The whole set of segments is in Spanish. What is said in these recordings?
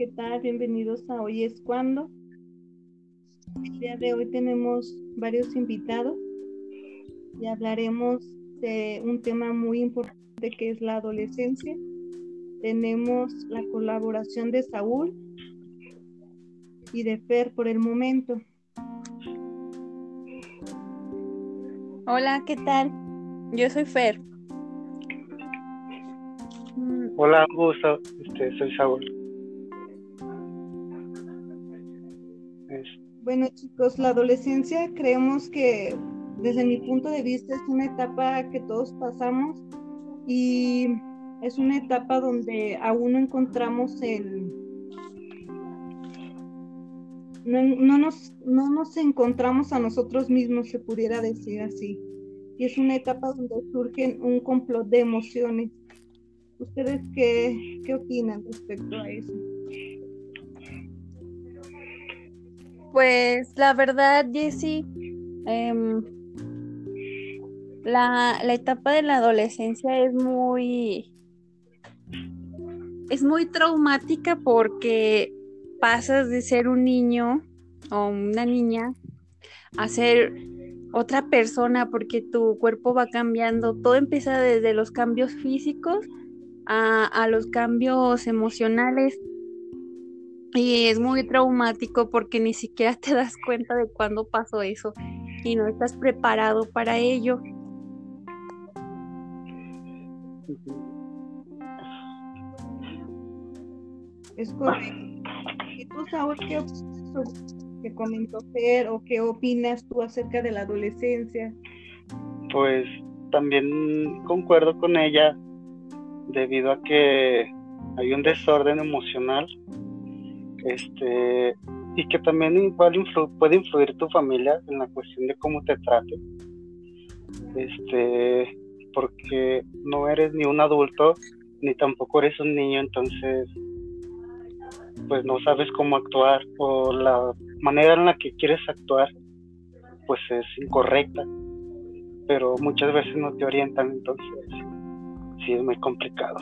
¿qué tal? Bienvenidos a Hoy es cuando. El día de hoy tenemos varios invitados y hablaremos de un tema muy importante que es la adolescencia. Tenemos la colaboración de Saúl y de Fer por el momento. Hola, ¿qué tal? Yo soy Fer. Hola, gusto. Este, soy Saúl. Bueno, chicos, la adolescencia creemos que desde mi punto de vista es una etapa que todos pasamos y es una etapa donde aún no encontramos el... No, nos, no nos encontramos a nosotros mismos, se pudiera decir así. Y es una etapa donde surgen un complot de emociones ¿Ustedes qué, qué opinan respecto a eso? Pues la verdad, Jessie, em, la, la etapa de la adolescencia es muy es muy traumática porque pasas de ser un niño o una niña a ser otra persona porque tu cuerpo va cambiando. Todo empieza desde los cambios físicos a, los cambios emocionales y es muy traumático porque ni siquiera te das cuenta de cuándo pasó eso y no estás preparado para ello. Es correcto. ¿Y tú, Saúl, qué que comentó Fer o qué opinas tú acerca de la adolescencia? Pues también concuerdo con ella debido a que hay un desorden emocional este y que también igual puede influir tu familia en la cuestión de cómo te trate este porque no eres ni un adulto ni tampoco eres un niño entonces pues no sabes cómo actuar o la manera en la que quieres actuar pues es incorrecta pero muchas veces no te orientan entonces sí es muy complicado,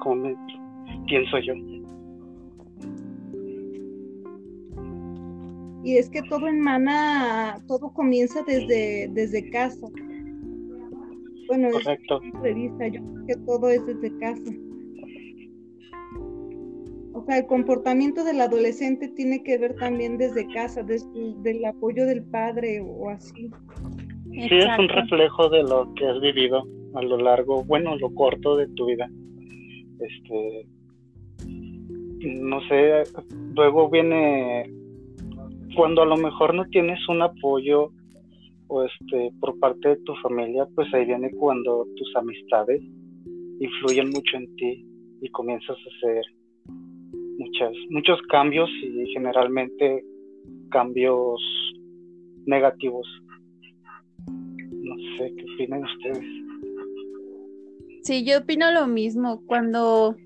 como pienso yo. Y es que todo emana, todo comienza desde, desde casa. Bueno, Correcto. desde mi vista, yo creo que todo es desde casa. O sea, el comportamiento del adolescente tiene que ver también desde casa, desde el apoyo del padre o así. Sí, es un reflejo de lo que has vivido a lo largo, bueno, lo corto de tu vida. Este, no sé, luego viene cuando a lo mejor no tienes un apoyo o este por parte de tu familia, pues ahí viene cuando tus amistades influyen mucho en ti y comienzas a hacer muchas muchos cambios y generalmente cambios negativos. No sé qué opinan ustedes. Sí, yo opino lo mismo. Cuando,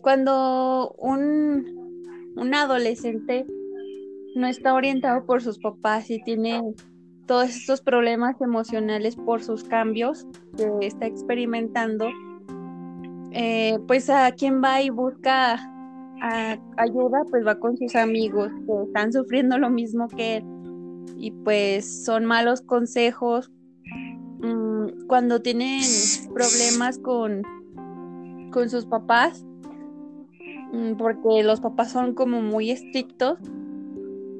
cuando un, un adolescente no está orientado por sus papás y tiene todos estos problemas emocionales por sus cambios que está experimentando, eh, pues a quien va y busca ayuda, pues va con sus amigos que están sufriendo lo mismo que él. Y pues son malos consejos, Mm, cuando tienen problemas con, con sus papás, mm, porque los papás son como muy estrictos,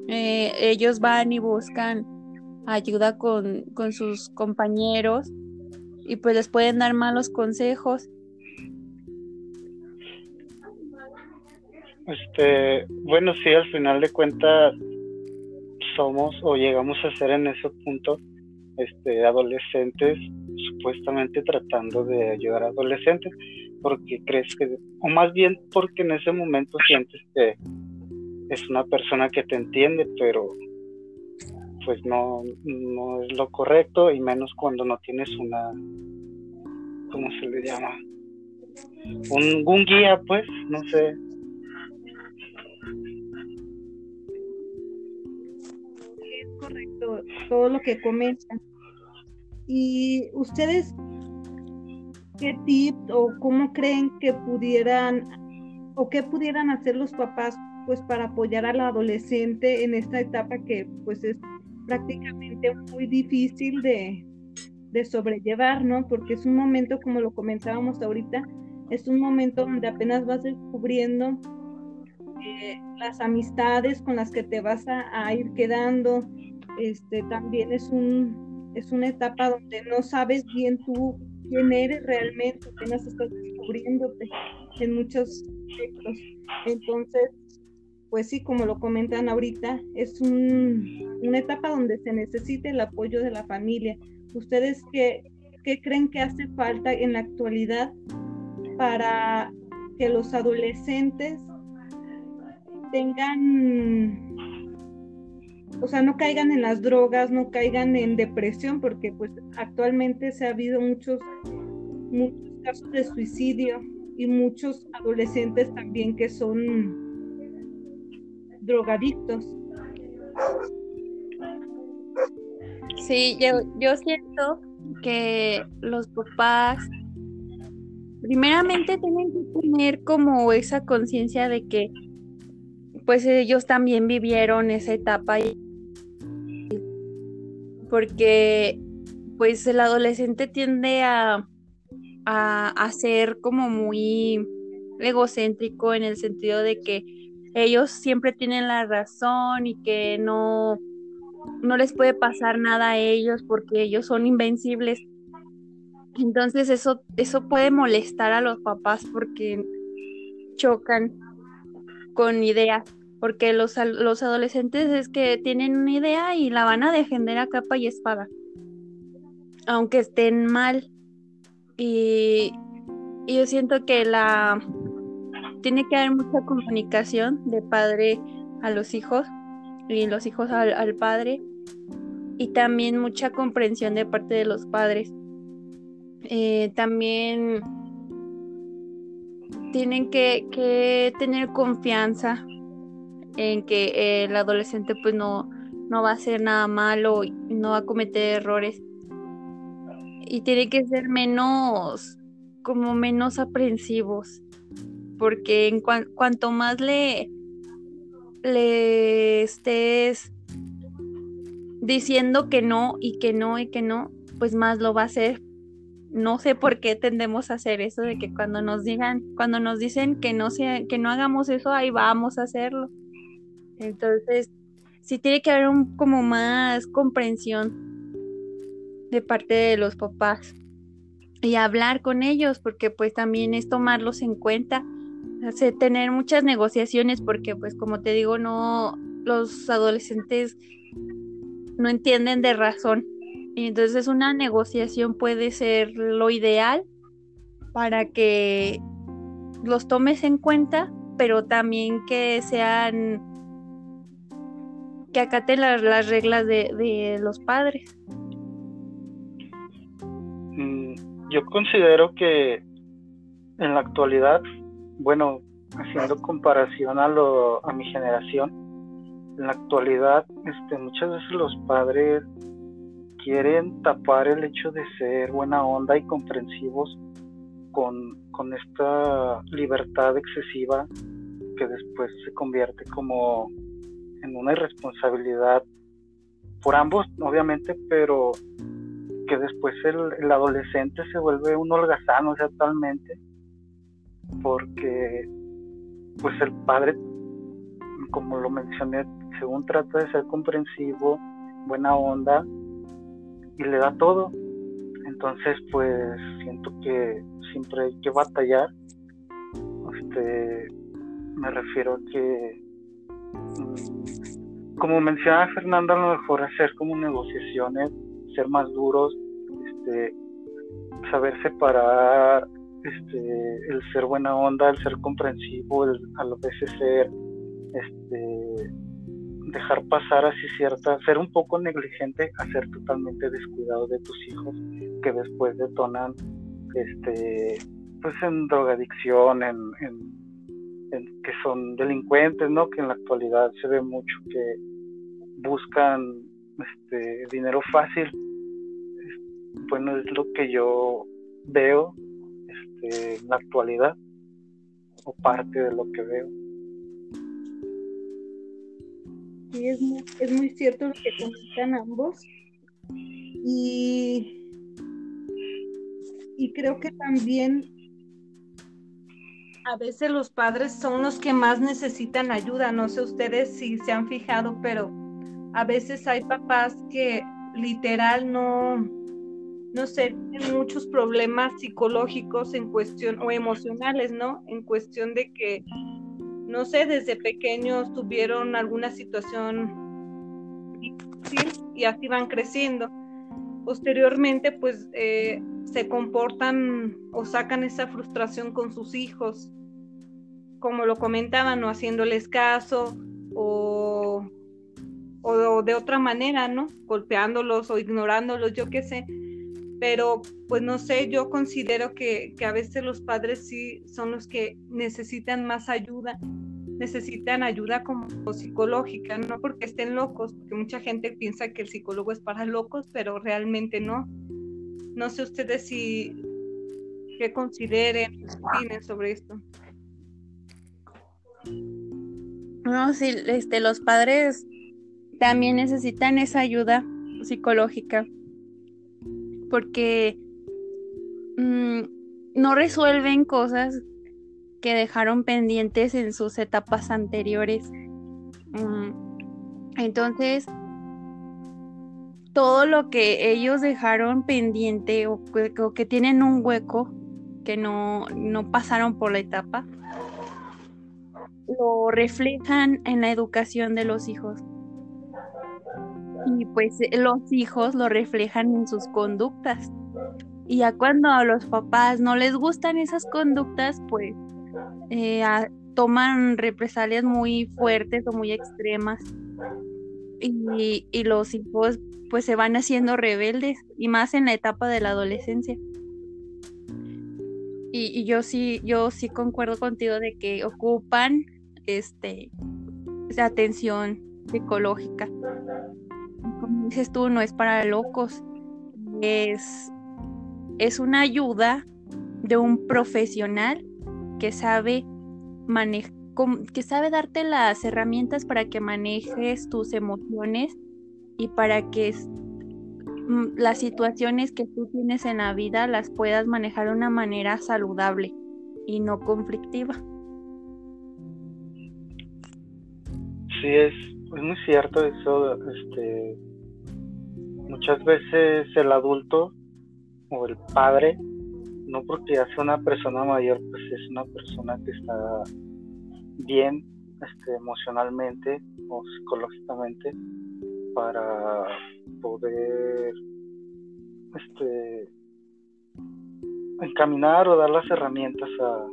eh, ellos van y buscan ayuda con, con sus compañeros y pues les pueden dar malos consejos. Este, bueno, sí, al final de cuentas somos o llegamos a ser en ese punto este, adolescentes supuestamente tratando de ayudar a adolescentes porque crees que, o más bien porque en ese momento sientes que es una persona que te entiende, pero pues no, no es lo correcto y menos cuando no tienes una, ¿cómo se le llama? Un, un guía, pues, no sé. Es correcto todo lo que comentan. ¿Y ustedes qué tips o cómo creen que pudieran o qué pudieran hacer los papás pues para apoyar al adolescente en esta etapa que pues es prácticamente muy difícil de, de sobrellevar, ¿no? Porque es un momento, como lo comentábamos ahorita, es un momento donde apenas vas descubriendo eh, las amistades con las que te vas a, ir quedando. Este, también es, un, es una etapa donde no sabes bien tú quién eres realmente, apenas estás descubriéndote en muchos aspectos. Entonces, pues sí, como lo comentan ahorita, es un, una etapa donde se necesita el apoyo de la familia. ¿Ustedes qué, qué creen que hace falta en la actualidad para que los adolescentes tengan, o sea, no caigan en las drogas, no caigan en depresión, porque pues actualmente se ha habido muchos, muchos casos de suicidio y muchos adolescentes también que son drogadictos. Sí, yo, yo siento que los papás primeramente tienen que tener como esa conciencia de que pues ellos también vivieron esa etapa porque pues el adolescente tiende a, a, ser como muy egocéntrico en el sentido de que ellos siempre tienen la razón y que no, no les puede pasar nada a ellos porque ellos son invencibles. Entonces eso, eso puede molestar a los papás porque chocan con ideas, porque los, los adolescentes es que tienen una idea y la van a defender a capa y espada, aunque estén mal. Y, yo siento que la tiene que haber mucha comunicación de padre a los hijos y los hijos al, padre y también mucha comprensión de parte de los padres. Eh, también tienen que, tener confianza en que el adolescente pues no, no va a hacer nada malo no va a cometer errores. Y tiene que ser menos, como menos aprensivos. Porque en cuanto más le, le estés diciendo que no y que no y que no, pues más lo va a hacer no sé por qué tendemos a hacer eso de que cuando nos digan, cuando nos dicen que no sea, que no hagamos eso, ahí vamos a hacerlo. Entonces, sí tiene que haber un como más comprensión de parte de los papás y hablar con ellos, porque pues también es tomarlos en cuenta, tener muchas negociaciones, porque pues como te digo, no, los adolescentes no entienden de razón entonces una negociación puede ser lo ideal para que los tomes en cuenta, pero también que sean que acaten las, reglas de, los padres. Mm, yo considero que en la actualidad, bueno, haciendo comparación a, lo, a mi generación, en la actualidad, este, muchas veces los padres quieren tapar el hecho de ser buena onda y comprensivos con, esta libertad excesiva que después se convierte como en una irresponsabilidad por ambos, obviamente, pero que después el, adolescente se vuelve un holgazán, o sea, totalmente, porque pues el padre, como lo mencioné, según trata de ser comprensivo, buena onda, y le da todo. Entonces, pues siento que siempre hay que batallar. Este, me refiero a que, mm, como mencionaba Fernando, a lo mejor hacer como negociaciones, ser más duros, este, saber separar este, el ser buena onda, el ser comprensivo, el, a veces ser este, dejar pasar así cierta, ser un poco negligente a ser totalmente descuidado de tus hijos que después detonan este pues en drogadicción, en, en, que son delincuentes, ¿no? Que en la actualidad se ve mucho que buscan este dinero fácil. Bueno, es lo que yo veo en la actualidad. o parte de lo que veo. Sí, es muy, es muy cierto lo que comentan ambos. Y, y creo que también a veces los padres son los que más necesitan ayuda. No sé ustedes si se han fijado, pero a veces hay papás que literal no, no sé, muchos problemas psicológicos en cuestión o emocionales, ¿no? En cuestión de que, no sé, desde pequeños tuvieron alguna situación difícil y así van creciendo. Posteriormente, pues eh, se comportan o sacan esa frustración con sus hijos, como lo comentaban, no haciéndoles caso o o de otra manera, ¿no? Golpeándolos o ignorándolos, yo qué sé. Pero pues no sé, yo considero que, a veces los padres sí son los que necesitan más ayuda, necesitan ayuda como psicológica, no porque estén locos, porque mucha gente piensa que el psicólogo es para locos, pero realmente no. No sé ustedes si qué consideren, opinen sobre esto. No, sí, este, los padres también necesitan esa ayuda psicológica porque mm, no resuelven cosas que dejaron pendientes en sus etapas anteriores. Mm, entonces, todo lo que ellos dejaron pendiente o que, tienen un hueco que no, no pasaron por la etapa, lo reflejan en la educación de los hijos y pues eh, los hijos lo reflejan en sus conductas. Y ya cuando a los papás no les gustan esas conductas, pues eh, toman represalias muy fuertes o muy extremas. Y, y, los hijos pues se van haciendo rebeldes y más en la etapa de la adolescencia. Y, y yo sí, yo sí concuerdo contigo de que ocupan este atención psicológica como dices tú, no es para locos, es, es una ayuda de un profesional que sabe manejar que sabe darte las herramientas para que manejes tus emociones y para que mm, las situaciones que tú tienes en la vida las puedas manejar de una manera saludable y no conflictiva. Sí, es, es muy cierto eso, este, muchas veces el adulto o el padre, no porque sea una persona mayor, pues es una persona que está bien este, emocionalmente o psicológicamente para poder este encaminar o dar las herramientas a,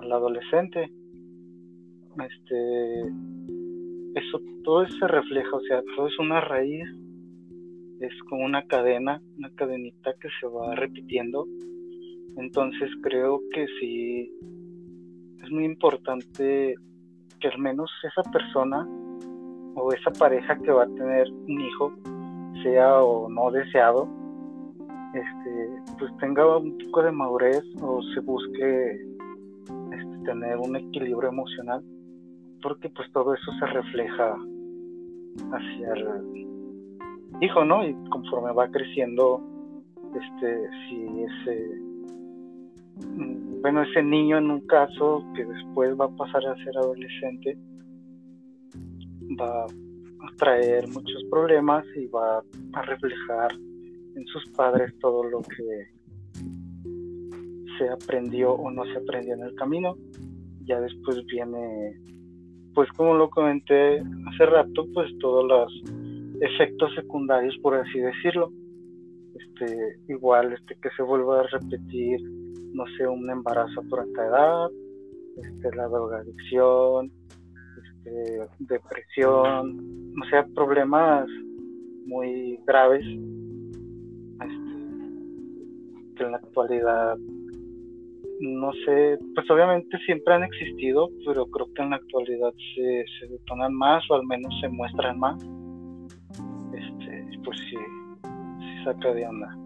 al adolescente. Este eso todo se refleja, o sea, todo es una raíz, es como una cadena, una cadenita que se va repitiendo. Entonces creo que sí es muy importante que al menos esa persona o esa pareja que va a tener un hijo, sea o no deseado, este, pues tenga un poco de madurez o se busque este, tener un equilibrio emocional porque pues todo eso se refleja hacia el hijo, ¿no? Y conforme va creciendo, este, si ese, mm, bueno, ese niño en un caso que después va a pasar a ser adolescente, va a traer muchos problemas y va a reflejar en sus padres todo lo que se aprendió o no se aprendió en el camino. Ya después viene pues como lo comenté hace rato, pues todos los efectos secundarios, por así decirlo. Este, igual este que se vuelva a repetir, no sé, un embarazo por esta edad, este, la drogadicción, este, depresión, o sea, problemas muy graves este, que en la actualidad no sé, pues obviamente siempre han existido, pero creo que en la actualidad se, se detonan más o al menos se muestran más pues sí, sí saca de onda.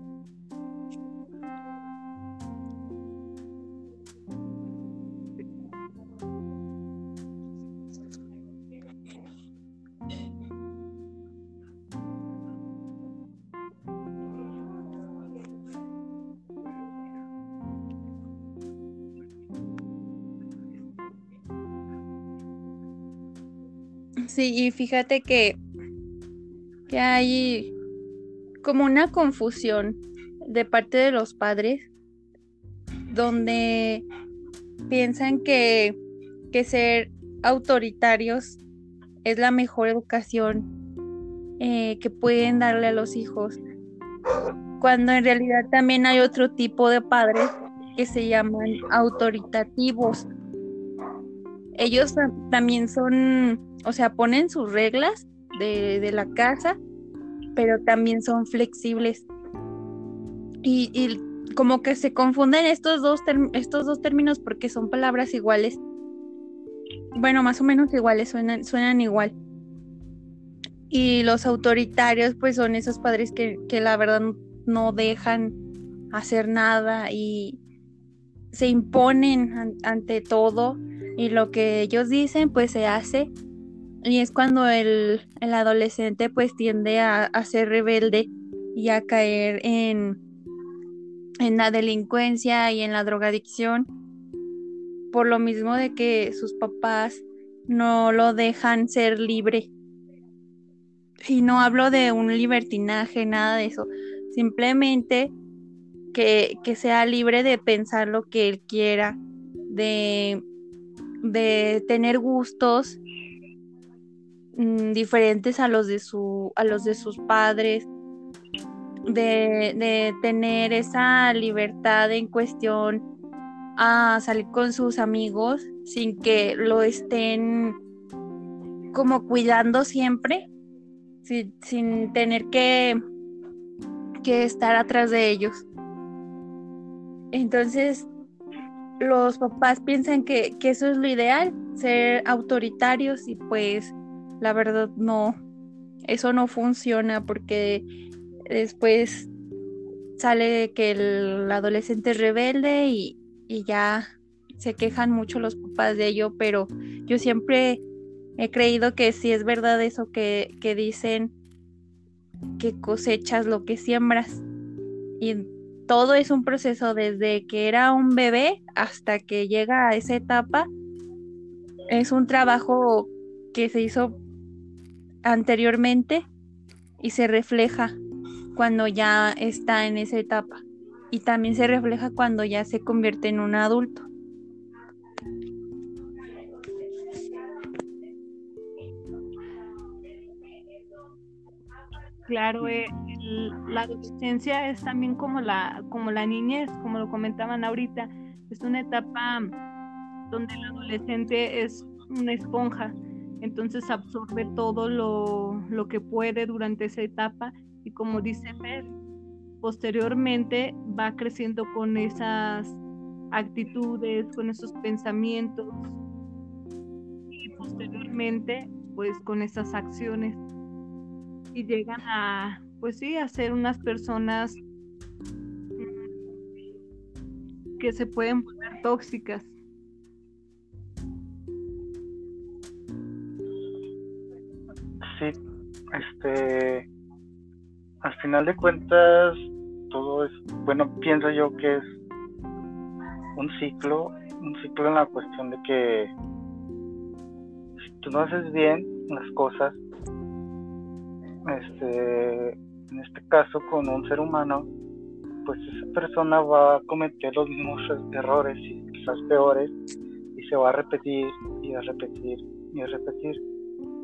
Sí, y fíjate que que hay como una confusión de parte de los padres donde piensan que, que ser autoritarios es la mejor educación eh, que pueden darle a los hijos, cuando en realidad también hay otro tipo de padres que se llaman autoritativos. Ellos también son, o sea, ponen sus reglas de, de la casa, pero también son flexibles. Y, como que se confunden estos dos, estos dos términos porque son palabras iguales. Bueno, más o menos iguales, suenan, suenan igual. Y los autoritarios, pues son esos padres que, que la verdad no dejan hacer nada y se imponen ante todo y lo que ellos dicen pues se hace y es cuando el, el adolescente pues tiende a, a, ser rebelde y a caer en, en la delincuencia y en la drogadicción por lo mismo de que sus papás no lo dejan ser libre. Y no hablo de un libertinaje, nada de eso. Simplemente que, que sea libre de pensar lo que él quiera, de, de tener gustos mmm, diferentes a los de su, a los de sus padres, de, de tener esa libertad en cuestión a salir con sus amigos sin que lo estén como cuidando siempre, sin, sin tener que, que estar atrás de ellos. Entonces, los papás piensan que, que, eso es lo ideal, ser autoritarios y pues la verdad no, eso no funciona porque después sale que el adolescente es rebelde y, y ya se quejan mucho los papás de ello, pero yo siempre he creído que si es verdad eso que, que dicen que cosechas lo que siembras. Y todo es un proceso desde que era un bebé hasta que llega a esa etapa. Es un trabajo que se hizo anteriormente y se refleja cuando ya está en esa etapa. Y también se refleja cuando ya se convierte en un adulto. Claro, eh, la adolescencia es también como la, como la niñez, como lo comentaban ahorita, es una etapa donde el adolescente es una esponja, entonces absorbe todo lo, lo que puede durante esa etapa y como dice Fer, posteriormente va creciendo con esas actitudes, con esos pensamientos y posteriormente pues con esas acciones y llegan a pues sí a ser unas personas mm, que se pueden volver tóxicas. Este al final de cuentas todo es, bueno, pienso yo que es un ciclo, un ciclo en la cuestión de que si tú no haces bien las cosas, este, en este caso con un ser humano, pues esa persona va a cometer los mismos errores y quizás peores y se va a repetir y a repetir y a repetir.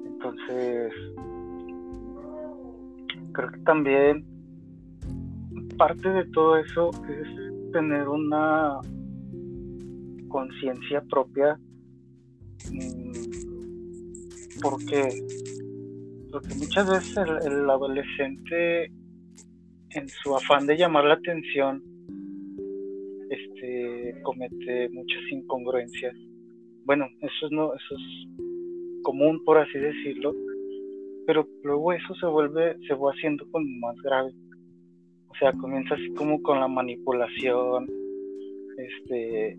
Entonces, creo también parte de todo eso es tener una conciencia propia mm, porque porque muchas veces el, adolescente en su afán de llamar la atención este comete muchas incongruencias. Bueno eso es no eso es común por así decirlo pero luego eso se vuelve se va haciendo como más grave. O sea, comienza así como con la manipulación, este,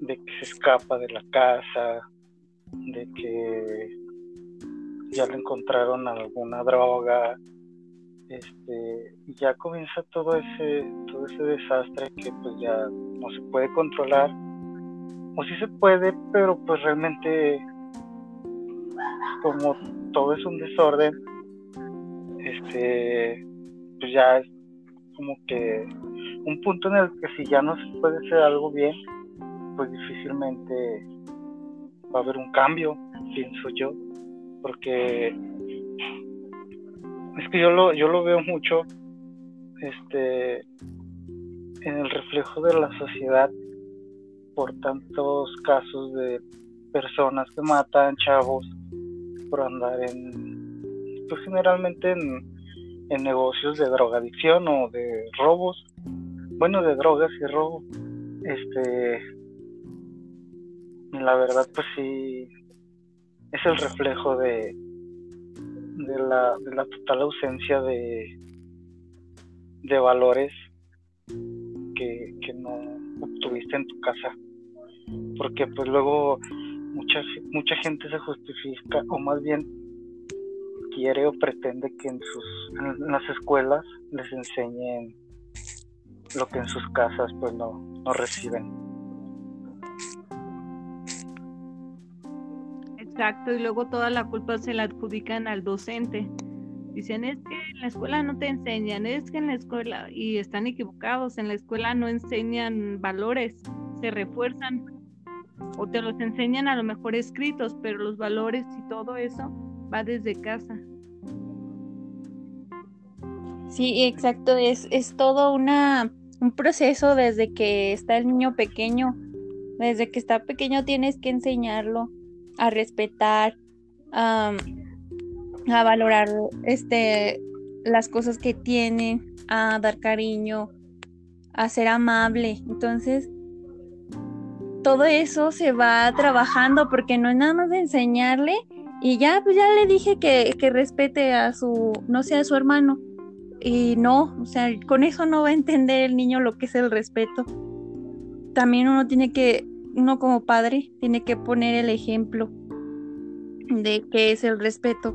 de que se escapa de la casa, de que ya le encontraron alguna droga, este, ya comienza todo ese, todo ese desastre que pues ya no se puede controlar, o sí se puede, pero pues realmente como todo es un desorden, este, pues ya es como que un punto en el que si ya no se puede hacer algo bien, pues difícilmente va a haber un cambio, pienso yo, porque es que yo lo, yo lo veo mucho este en el reflejo de la sociedad por tantos casos de personas que matan chavos por andar en pues generalmente en, en negocios de drogadicción o de robos. Bueno de drogas y robo. Este la verdad pues sí es el reflejo de de la, de la total ausencia de de valores que, que no obtuviste en tu casa. Porque pues luego mucha mucha gente se justifica o más bien quiere o pretende que en sus en las escuelas les enseñen lo que en sus casas pues no, no reciben Exacto, y luego toda la culpa se la adjudican al docente. Dicen, es que en la escuela no te enseñan, es que en la escuela, y están equivocados, en la escuela no enseñan valores, se refuerzan o te los enseñan a lo mejor escritos, pero los valores y todo eso va desde casa. Sí, exacto, es, es todo una, un proceso desde que está el niño pequeño, desde que está pequeño tienes que enseñarlo a respetar, a valorar este, las cosas que tiene, a dar cariño, a ser amable. Entonces, todo eso se va trabajando porque no es nada más de enseñarle y ya, pues ya le dije que, que respete a su, no sé, a su hermano. Y no, o sea, con eso no va a entender el niño lo que es el respeto. También uno tiene que uno como padre tiene que poner el ejemplo de qué es el respeto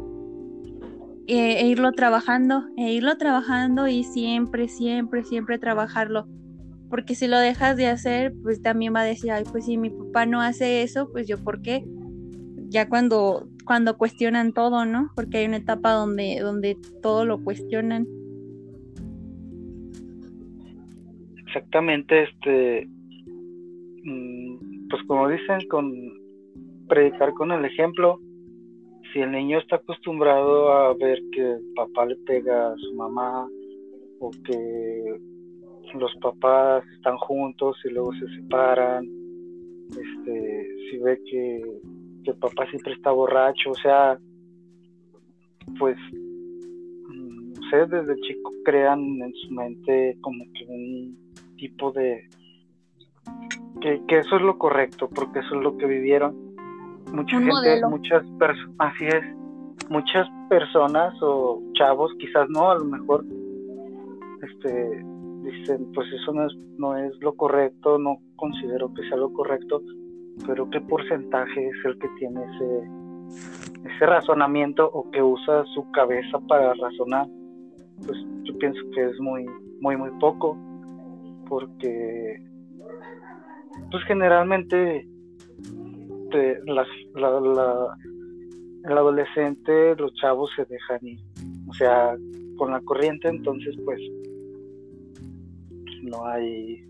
e, e, irlo trabajando, e irlo trabajando y siempre, siempre, siempre trabajarlo. Porque si lo dejas de hacer, pues también va a decir, ay, pues si mi papá no hace eso, pues yo por qué. Ya cuando, cuando cuestionan todo, ¿no? Porque hay una etapa donde, donde todo lo cuestionan. Exactamente, este, Mm, pues como dicen, con predicar con el ejemplo, si el niño está acostumbrado a ver que el papá le pega a su mamá o que los papás están juntos y luego se separan, este, si ve que, que el papá siempre está borracho, o sea, pues no sé, desde chico crean en su mente como que un tipo de que, eso es lo correcto, porque eso es lo que vivieron. Mucha gente, muchas personas, así es, muchas personas o chavos, quizás no, a lo mejor, este, dicen, pues eso no es, no es lo correcto, no considero que sea lo correcto, pero qué porcentaje es el que tiene ese, ese razonamiento o que usa su cabeza para razonar, pues yo pienso que es muy, muy, muy poco, porque pues generalmente las, la, el adolescente, los chavos se dejan ir, o sea, con la corriente, entonces pues no hay,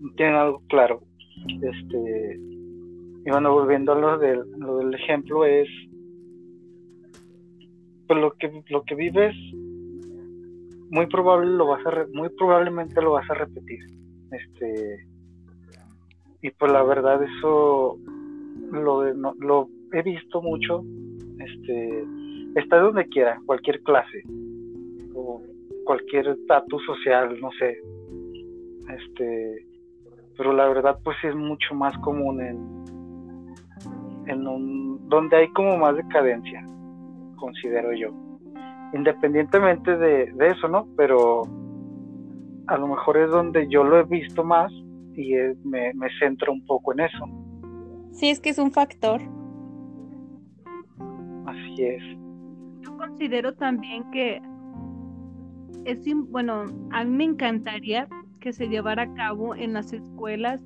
no tienen algo claro. Este, y bueno, volviendo a lo del, lo del ejemplo es, pues lo que, lo que vives, muy probable lo vas a, muy probablemente lo vas a repetir. Este, y pues la verdad eso lo, lo he visto mucho este está donde quiera cualquier clase o cualquier estatus social no sé este pero la verdad pues es mucho más común en en un donde hay como más decadencia considero yo independientemente de, de eso no pero a lo mejor es donde yo lo he visto más y me, me centro un poco en eso. Sí, es que es un factor. Así es. Yo considero también que es, bueno, a mí me encantaría que se llevara a cabo en las escuelas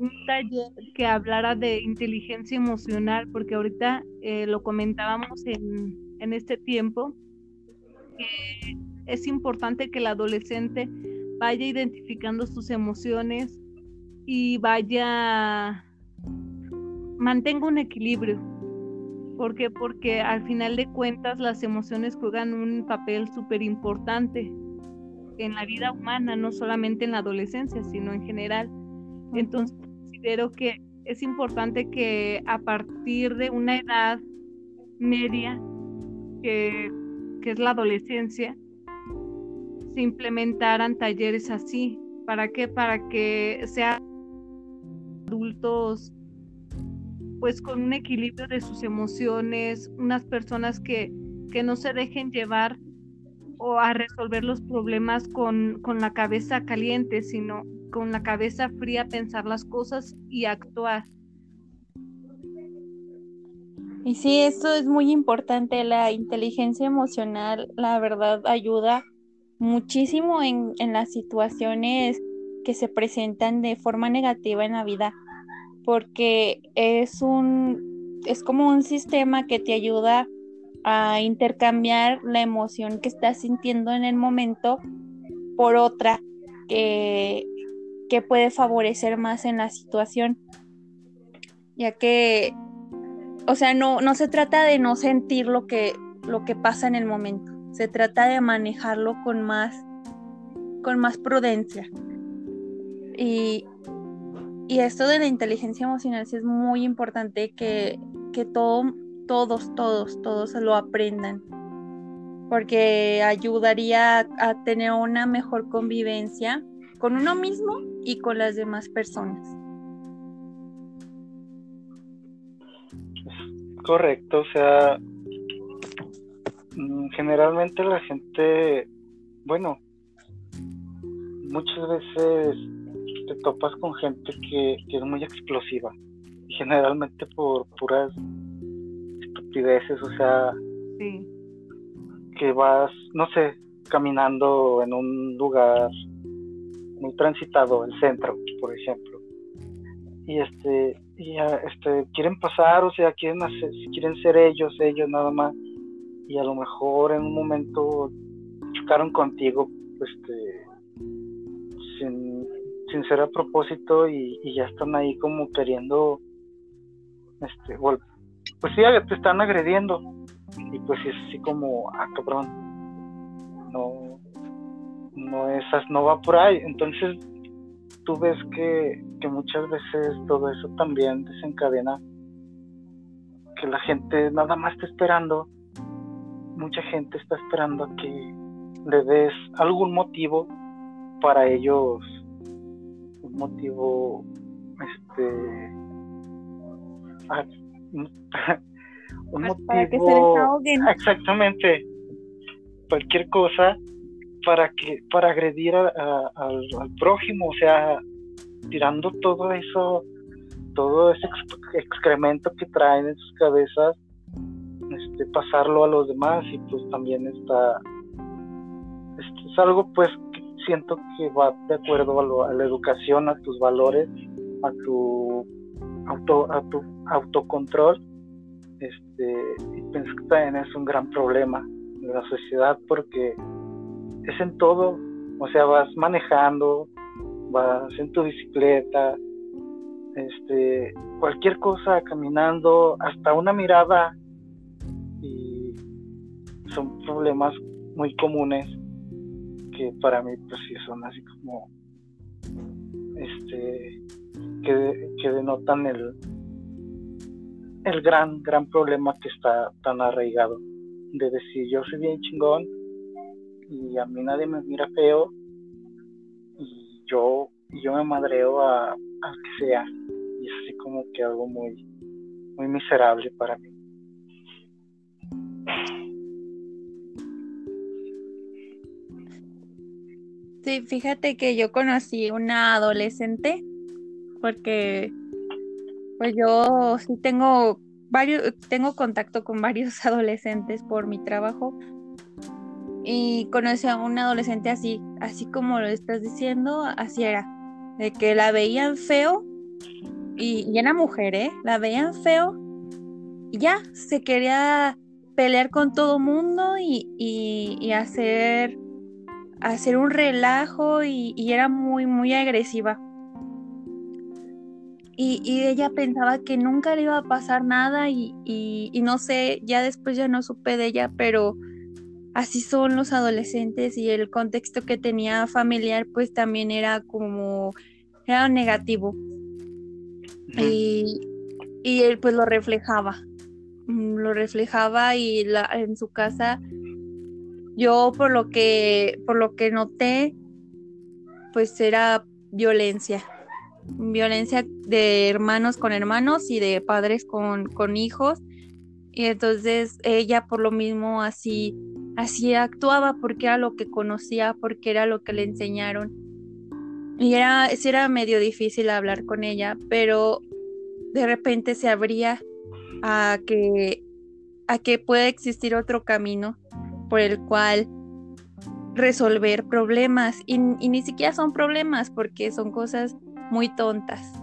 un taller que hablara de inteligencia emocional, porque ahorita eh, lo comentábamos en, en este tiempo, que es importante que el adolescente vaya identificando sus emociones y vaya, mantenga un equilibrio. ¿Por qué? Porque al final de cuentas las emociones juegan un papel súper importante en la vida humana, no solamente en la adolescencia, sino en general. Entonces, considero que es importante que a partir de una edad media, que, es la adolescencia, se implementaran talleres así. ¿Para qué? Para que sean adultos pues con un equilibrio de sus emociones, unas personas que, que no se dejen llevar o a resolver los problemas con, con la cabeza caliente, sino con la cabeza fría pensar las cosas y actuar. Y sí, eso es muy importante. La inteligencia emocional, la verdad, ayuda muchísimo en, en, las situaciones que se presentan de forma negativa en la vida, porque es un, es como un sistema que te ayuda a intercambiar la emoción que estás sintiendo en el momento por otra que, que puede favorecer más en la situación. Ya que, o sea, no, no se trata de no sentir lo que, lo que pasa en el momento, se trata de manejarlo con más, con más prudencia. Y, y esto de la inteligencia emocional sí es muy importante que, que todo todos, todos, todos lo aprendan, porque ayudaría a tener una mejor convivencia con uno mismo y con las demás personas. Correcto, o sea, mm, generalmente la gente, bueno, muchas veces te topas con gente que, es muy explosiva generalmente por puras estupideces, o sea, que vas, no sé, caminando en un lugar muy transitado, el centro, por ejemplo, y este, y este, quieren pasar, o sea, quieren hacer, quieren ser ellos, ellos nada más, y a lo mejor en un momento chocaron contigo, este, sin, sin ser a propósito y, y ya están ahí como queriendo este, pues sí, te están agrediendo. Y pues es así como, ah, cabrón, no, no es, no va por ahí. Entonces, tú ves que, que muchas veces todo eso también desencadena que la gente nada más está esperando, mucha gente está esperando a que le des algún motivo para ellos, un motivo, este, un motivo, para que se Exactamente. Cualquier cosa para que para agredir al, prójimo, o sea, tirando todo eso, todo ese excremento que traen en sus cabezas, este, pasarlo a los demás y pues también está, es algo pues que siento que va de acuerdo a, a la educación, a tus valores, a tu auto, a tu autocontrol este, y pienso que también es un gran problema de la sociedad porque es en todo, o sea, vas manejando, vas en tu bicicleta, este, cualquier cosa, caminando, hasta una mirada, y son problemas muy comunes que para mí pues sí son así como este que, que denotan el, el gran, gran problema que está tan arraigado de decir yo soy bien chingón y a mí nadie me mira feo y yo, yo me madreo a, a que sea y es así como que algo muy, muy miserable para mí. Sí, fíjate que yo conocí una adolescente porque pues yo sí tengo varios, tengo contacto con varios adolescentes por mi trabajo y conocí a un adolescente así, así como lo estás diciendo, así era, de que la veían feo y, era mujer, ¿eh? La veían feo y ya se quería pelear con todo mundo y, hacer, hacer un relajo y, era muy, muy agresiva. Y, ella pensaba que nunca le iba a pasar nada y, no sé, ya después ya no supe de ella, pero así son los adolescentes y el contexto que tenía familiar pues también era como, era negativo. Y, él pues lo reflejaba, mm, lo reflejaba y la, en su casa yo por lo que, por lo que noté pues era violencia violencia de hermanos con hermanos y de padres con, con hijos. Y entonces ella por lo mismo así, así actuaba porque era lo que conocía, porque era lo que le enseñaron. Y era, era medio difícil hablar con ella, pero de repente se abría a que, a que existir otro camino por el cual resolver problemas. y ni siquiera son problemas porque son cosas muy tontas.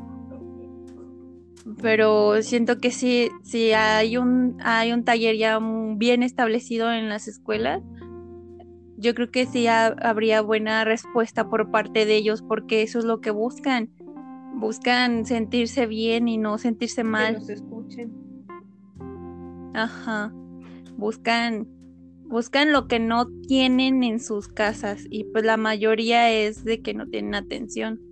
Pero siento que si si hay un, hay un taller ya bien establecido en las escuelas. Yo creo que sí habría buena respuesta por parte de ellos porque eso es lo que buscan. Buscan sentirse bien y no sentirse mal. Que los escuchen. Ajá. Buscan buscan lo que no tienen en sus casas y pues la mayoría es de que no tienen atención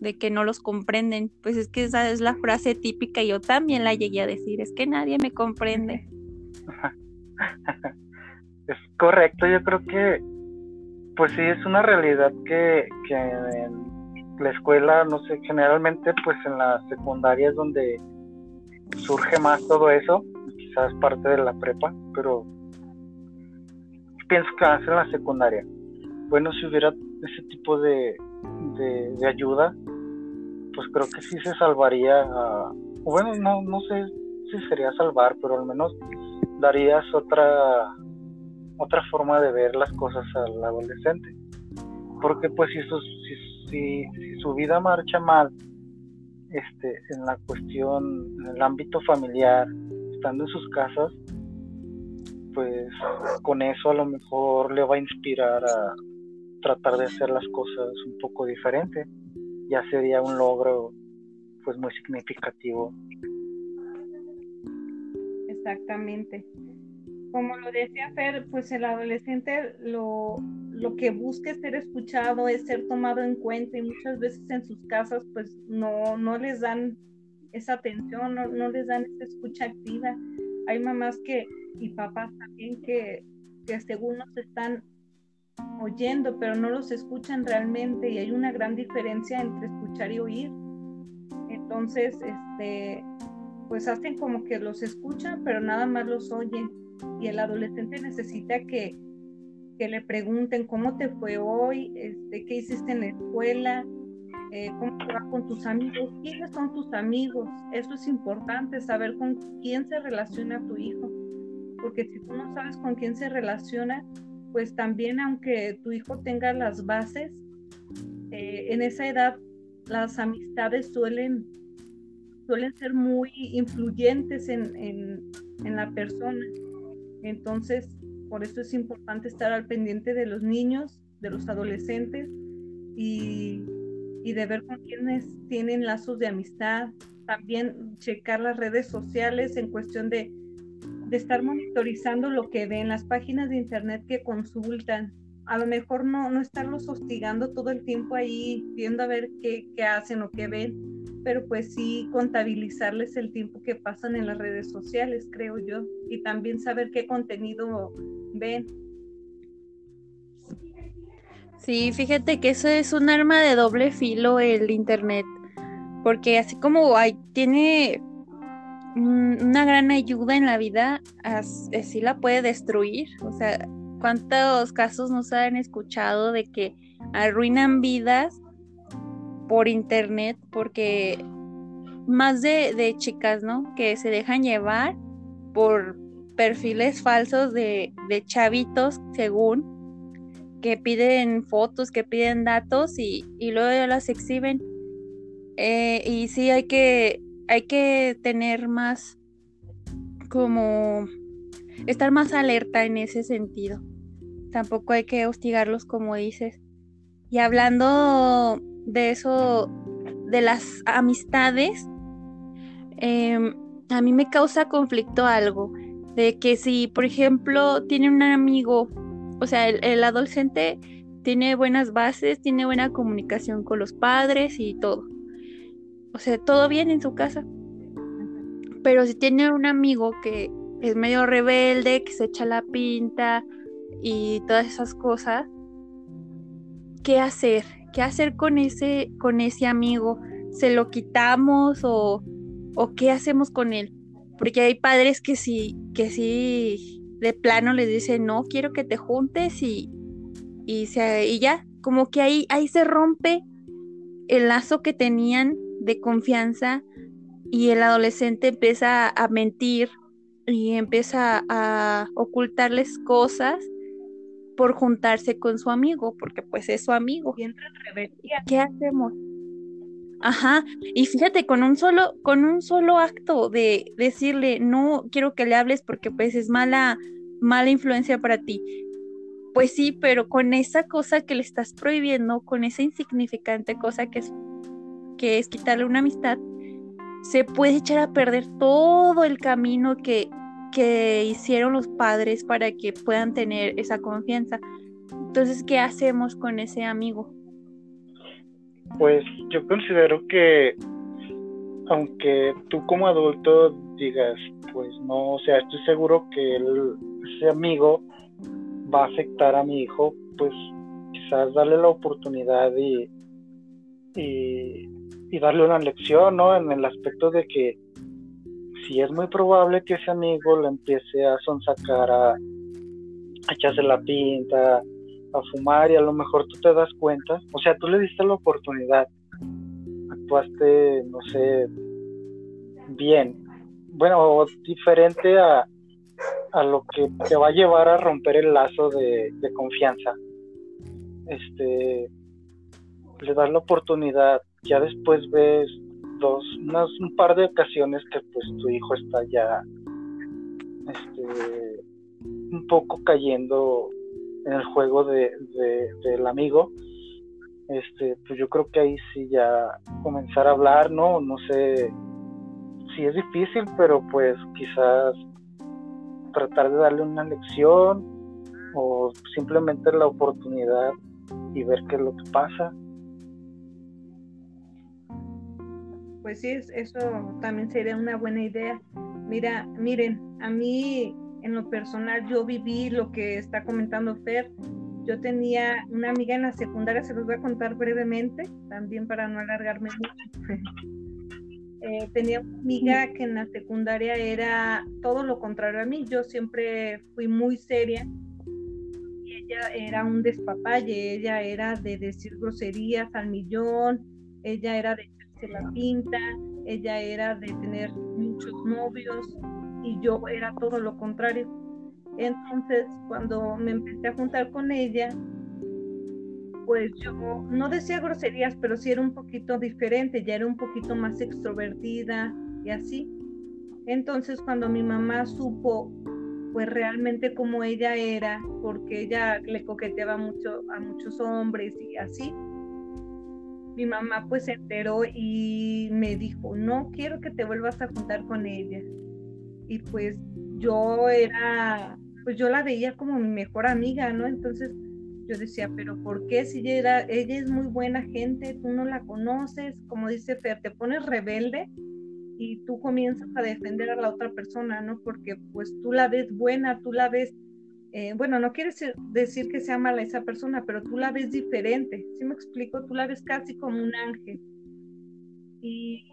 de que no los comprenden. Pues es que esa es la frase típica y yo también la llegué a decir, es que nadie me comprende. es correcto, yo creo que pues sí es una realidad que, que en la escuela, no sé, generalmente pues en la secundaria es donde surge más todo eso, quizás parte de la prepa, pero pienso que ser en la secundaria. Bueno, si hubiera ese tipo de, de, ayuda, pues creo que sí se salvaría, bueno, no, no sé si sería salvar, pero al menos darías otra otra forma de ver las cosas al adolescente. Porque pues si su, si, si, su vida marcha mal, este, en la cuestión, en el ámbito familiar, estando en sus casas, pues con eso a lo mejor le va a inspirar a, tratar de hacer las cosas un poco diferente. Ya sería un logro pues muy significativo. Exactamente. Como lo decía Fer, pues el adolescente lo, lo que busca es ser escuchado, es ser tomado en cuenta y muchas veces en sus casas pues no, no les dan esa atención, no, no les dan esa escucha activa. Hay mamás que y papás también que, que según nos están oyendo, pero no los escuchan realmente y hay una gran diferencia entre escuchar y oír. Entonces, este, pues hacen como que los escuchan, pero nada más los oyen. Y el adolescente necesita que, que le pregunten cómo te fue hoy, este, qué hiciste en la escuela, eh, cómo te va con tus amigos, quiénes son tus amigos. Eso es importante, saber con quién se relaciona tu hijo. Porque si tú no sabes con quién se relaciona, pues también aunque tu hijo tenga las bases, eh, en esa edad las amistades suelen, suelen ser muy influyentes en, en, la persona. Entonces, por eso es importante estar al pendiente de los niños, de los adolescentes y, y de ver con quienes tienen lazos de amistad. También checar las redes sociales en cuestión de de estar monitorizando lo que ven, las páginas de internet que consultan. A lo mejor no, no estarlos hostigando todo el tiempo ahí, viendo a ver qué, qué hacen o qué ven, pero pues sí contabilizarles el tiempo que pasan en las redes sociales, creo yo, y también saber qué contenido ven. Sí, fíjate que eso es un arma de doble filo el internet, porque así como hay, tiene una gran ayuda en la vida, así la puede destruir. O sea, ¿cuántos casos nos han escuchado de que arruinan vidas por internet? Porque más de, chicas, ¿no? Que se dejan llevar por perfiles falsos de, de chavitos, según, que piden fotos, que piden datos y, y luego las exhiben Eh, y sí hay que, hay que tener más como estar más alerta en ese sentido. Tampoco hay que hostigarlos como dices. Y hablando de eso, de las amistades, em, a mí me causa conflicto algo, de que si, por ejemplo, tiene un amigo, o sea, el, adolescente tiene buenas bases, tiene buena comunicación con los padres y todo. O sea, todo bien en su casa. Pero si tiene un amigo que es medio rebelde, que se echa la pinta y todas esas cosas, ¿qué hacer? ¿Qué hacer con ese, con ese amigo? ¿Se lo quitamos o, o qué hacemos con él? Porque hay padres que sí, que sí, de plano les dicen, no, quiero que te juntes y, y, se, y ya, como que ahí, ahí se rompe el lazo que tenían de confianza y el adolescente empieza a mentir y empieza a ocultarles cosas por juntarse con su amigo, porque pues es su amigo. Y entra en rebeldía. ¿Qué hacemos? Ajá, y fíjate, con un solo, con un solo acto de decirle, no quiero que le hables porque pues es mala, mala influencia para ti. Pues sí, pero con esa cosa que le estás prohibiendo, con esa insignificante cosa que es, que es quitarle una amistad, se puede echar a perder todo el camino que, que hicieron los padres para que puedan tener esa confianza. Entonces, ¿qué hacemos con ese amigo? Pues yo considero que aunque tú como adulto digas, pues no, o sea, estoy seguro que ese amigo va a afectar a mi hijo, pues quizás darle la oportunidad y y darle una lección, ¿no? En el aspecto de que si es muy probable que ese amigo le empiece a sonsacar, a, a echarse la pinta, a fumar y a lo mejor tú te das cuenta, o sea, tú le diste la oportunidad, actuaste, no sé, bien, bueno, diferente a, a lo que te va a llevar a romper el lazo de, de confianza. Este, le das la oportunidad, ya después ves dos, unas, un par de ocasiones que pues tu hijo está ya este, un poco cayendo en el juego de, del amigo, este, pues yo creo que ahí sí ya comenzar a hablar, ¿no? No sé si es difícil, pero pues quizás tratar de darle una lección o simplemente la oportunidad y ver qué es lo que pasa. Pues sí, eso también sería una buena idea. Mira, miren, a mí en lo personal yo viví lo que está comentando Fer. Yo tenía una amiga en la secundaria, se los voy a contar brevemente, también para no alargarme mucho. Eh, tenía una amiga que en la secundaria era todo lo contrario a mí. Yo siempre fui muy seria y ella era un despapalle, ella era de decir groserías al millón, ella era de se la pinta, ella era de tener muchos novios y yo era todo lo contrario. Entonces, cuando me empecé a juntar con ella, pues yo no decía groserías, pero sí era un poquito diferente, ya era un poquito más extrovertida y así. Entonces, cuando mi mamá supo, pues realmente como ella era, porque ella le coqueteaba mucho a muchos hombres y así, mi mamá pues se enteró y me dijo, no quiero que te vuelvas a juntar con ella. Y pues yo era, pues yo la veía como mi mejor amiga, ¿no? Entonces yo decía, pero ¿por qué si ella, era, ella es muy buena gente, tú no la conoces? Como dice Fer, te pones rebelde y tú comienzas a defender a la otra persona, ¿no? Porque pues tú la ves buena, tú la ves eh, bueno, no quiere decir que sea mala esa persona, pero tú la ves diferente, ¿sí me explico? Tú la ves casi como un ángel. Y,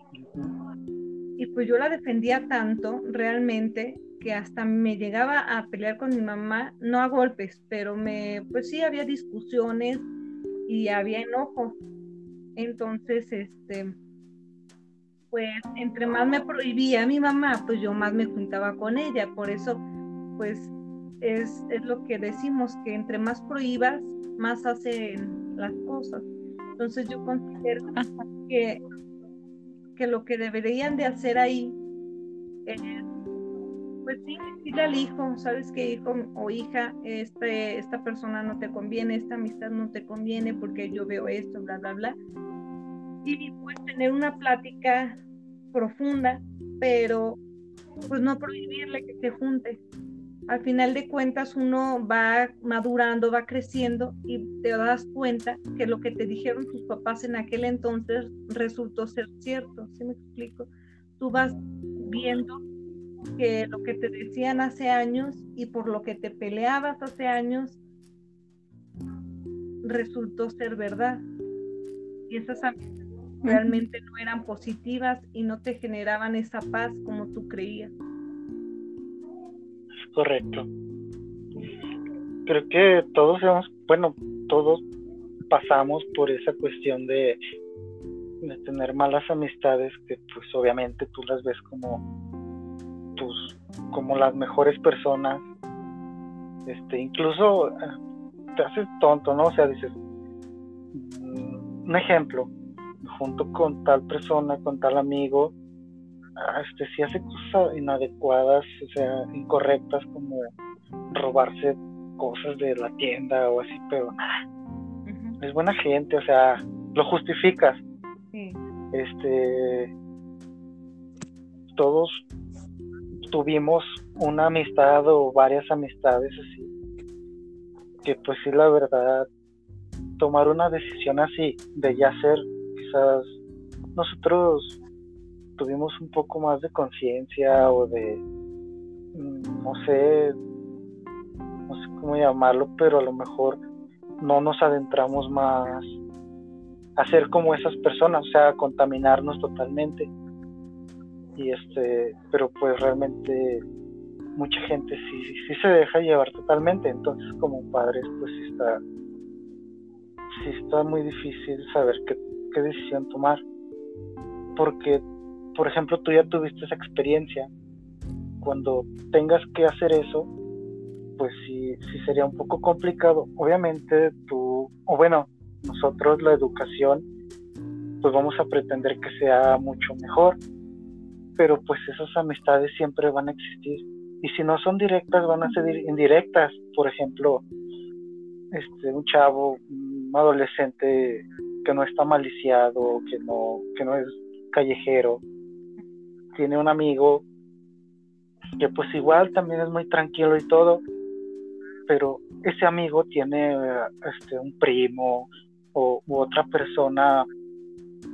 y pues yo la defendía tanto realmente que hasta me llegaba a pelear con mi mamá, no a golpes, pero me, pues sí había discusiones y había enojo. Entonces, este, pues entre más me prohibía mi mamá, pues yo más me juntaba con ella. Por eso, pues es, lo que decimos, que entre más prohíbas, más hacen las cosas. Entonces yo considero que que lo que deberían de hacer ahí es, pues sí, decirle al hijo, sabes que hijo o hija, este, esta persona no te conviene, esta amistad no te conviene porque yo veo esto, bla, bla, bla. Y pues tener una plática profunda, pero pues no prohibirle que se junte. Al final de cuentas uno va madurando, va creciendo y te das cuenta que lo que te dijeron tus papás en aquel entonces resultó ser cierto, ¿sí me explico? Tú vas viendo que lo que te decían hace años y por lo que te peleabas hace años resultó ser verdad. Y esas realmente no eran positivas y no te generaban esa paz como tú creías. Correcto. Creo que todos hemos, bueno, todos pasamos por esa cuestión de, de tener malas amistades que pues obviamente tú las ves como tus como las mejores personas este incluso eh, te haces tonto no o sea dices mm, un ejemplo junto con tal persona, con tal amigo, este sí hace cosas inadecuadas, o sea, incorrectas como robarse cosas de la tienda o así, pero es buena gente, o sea, lo justificas. Este todos tuvimos una amistad o varias amistades así que pues sí la verdad tomar una decisión así de ya ser nosotros tuvimos un poco más de conciencia o de, mm, no sé, no sé cómo llamarlo, pero a lo mejor no nos adentramos más a ser como esas personas, o sea, a contaminarnos totalmente. Y este, pero pues realmente mucha gente sí, sí se deja llevar totalmente, entonces como padres pues sí está, sí está muy difícil saber qué qué decisión tomar. Porque, por ejemplo, tú ya tuviste esa experiencia. Cuando tengas que hacer eso, pues sí, sí sería un poco complicado. Obviamente tú, o bueno, nosotros la educación, pues vamos a pretender que sea mucho mejor, pero pues esas amistades siempre van a existir. Y si no son directas, van a ser indirectas. Por ejemplo, este, un chavo, un adolescente que no está maliciado, que no, que no es callejero. Tiene un amigo que pues igual también es muy tranquilo y todo, pero ese amigo tiene este un primo o otra persona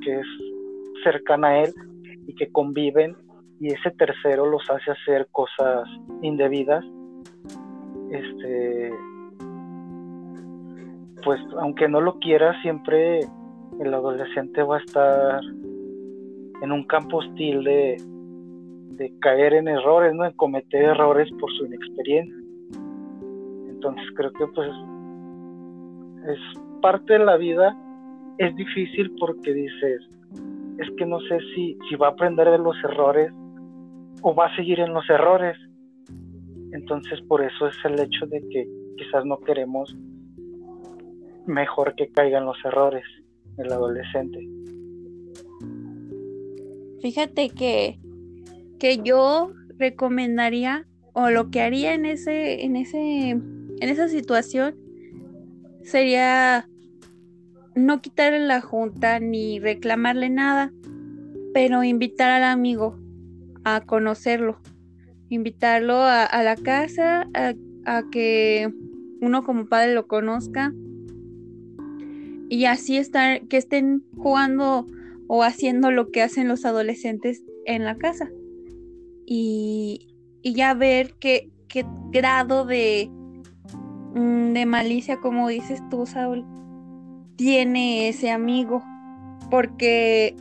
que es cercana a él y que conviven y ese tercero los hace hacer cosas indebidas este pues aunque no lo quiera siempre el adolescente va a estar en un campo hostil de, caer en errores, ¿no? En cometer errores por su inexperiencia. Entonces creo que pues es parte de la vida, es difícil porque dices, es que no sé si, si va a aprender de los errores o va a seguir en los errores. Entonces por eso es el hecho de que quizás no queremos mejor que caigan los errores el adolescente. Fíjate que, que yo recomendaría o lo que haría en ese, en ese, en esa situación sería no quitarle la junta ni reclamarle nada, pero invitar al amigo a conocerlo, invitarlo a, la casa, a, a, que uno como padre lo conozca, y así estar, que estén jugando o haciendo lo que hacen los adolescentes en la casa. Y, ya ver qué, qué grado de, mm, de malicia, como dices tú, Saúl, tiene ese amigo. Porque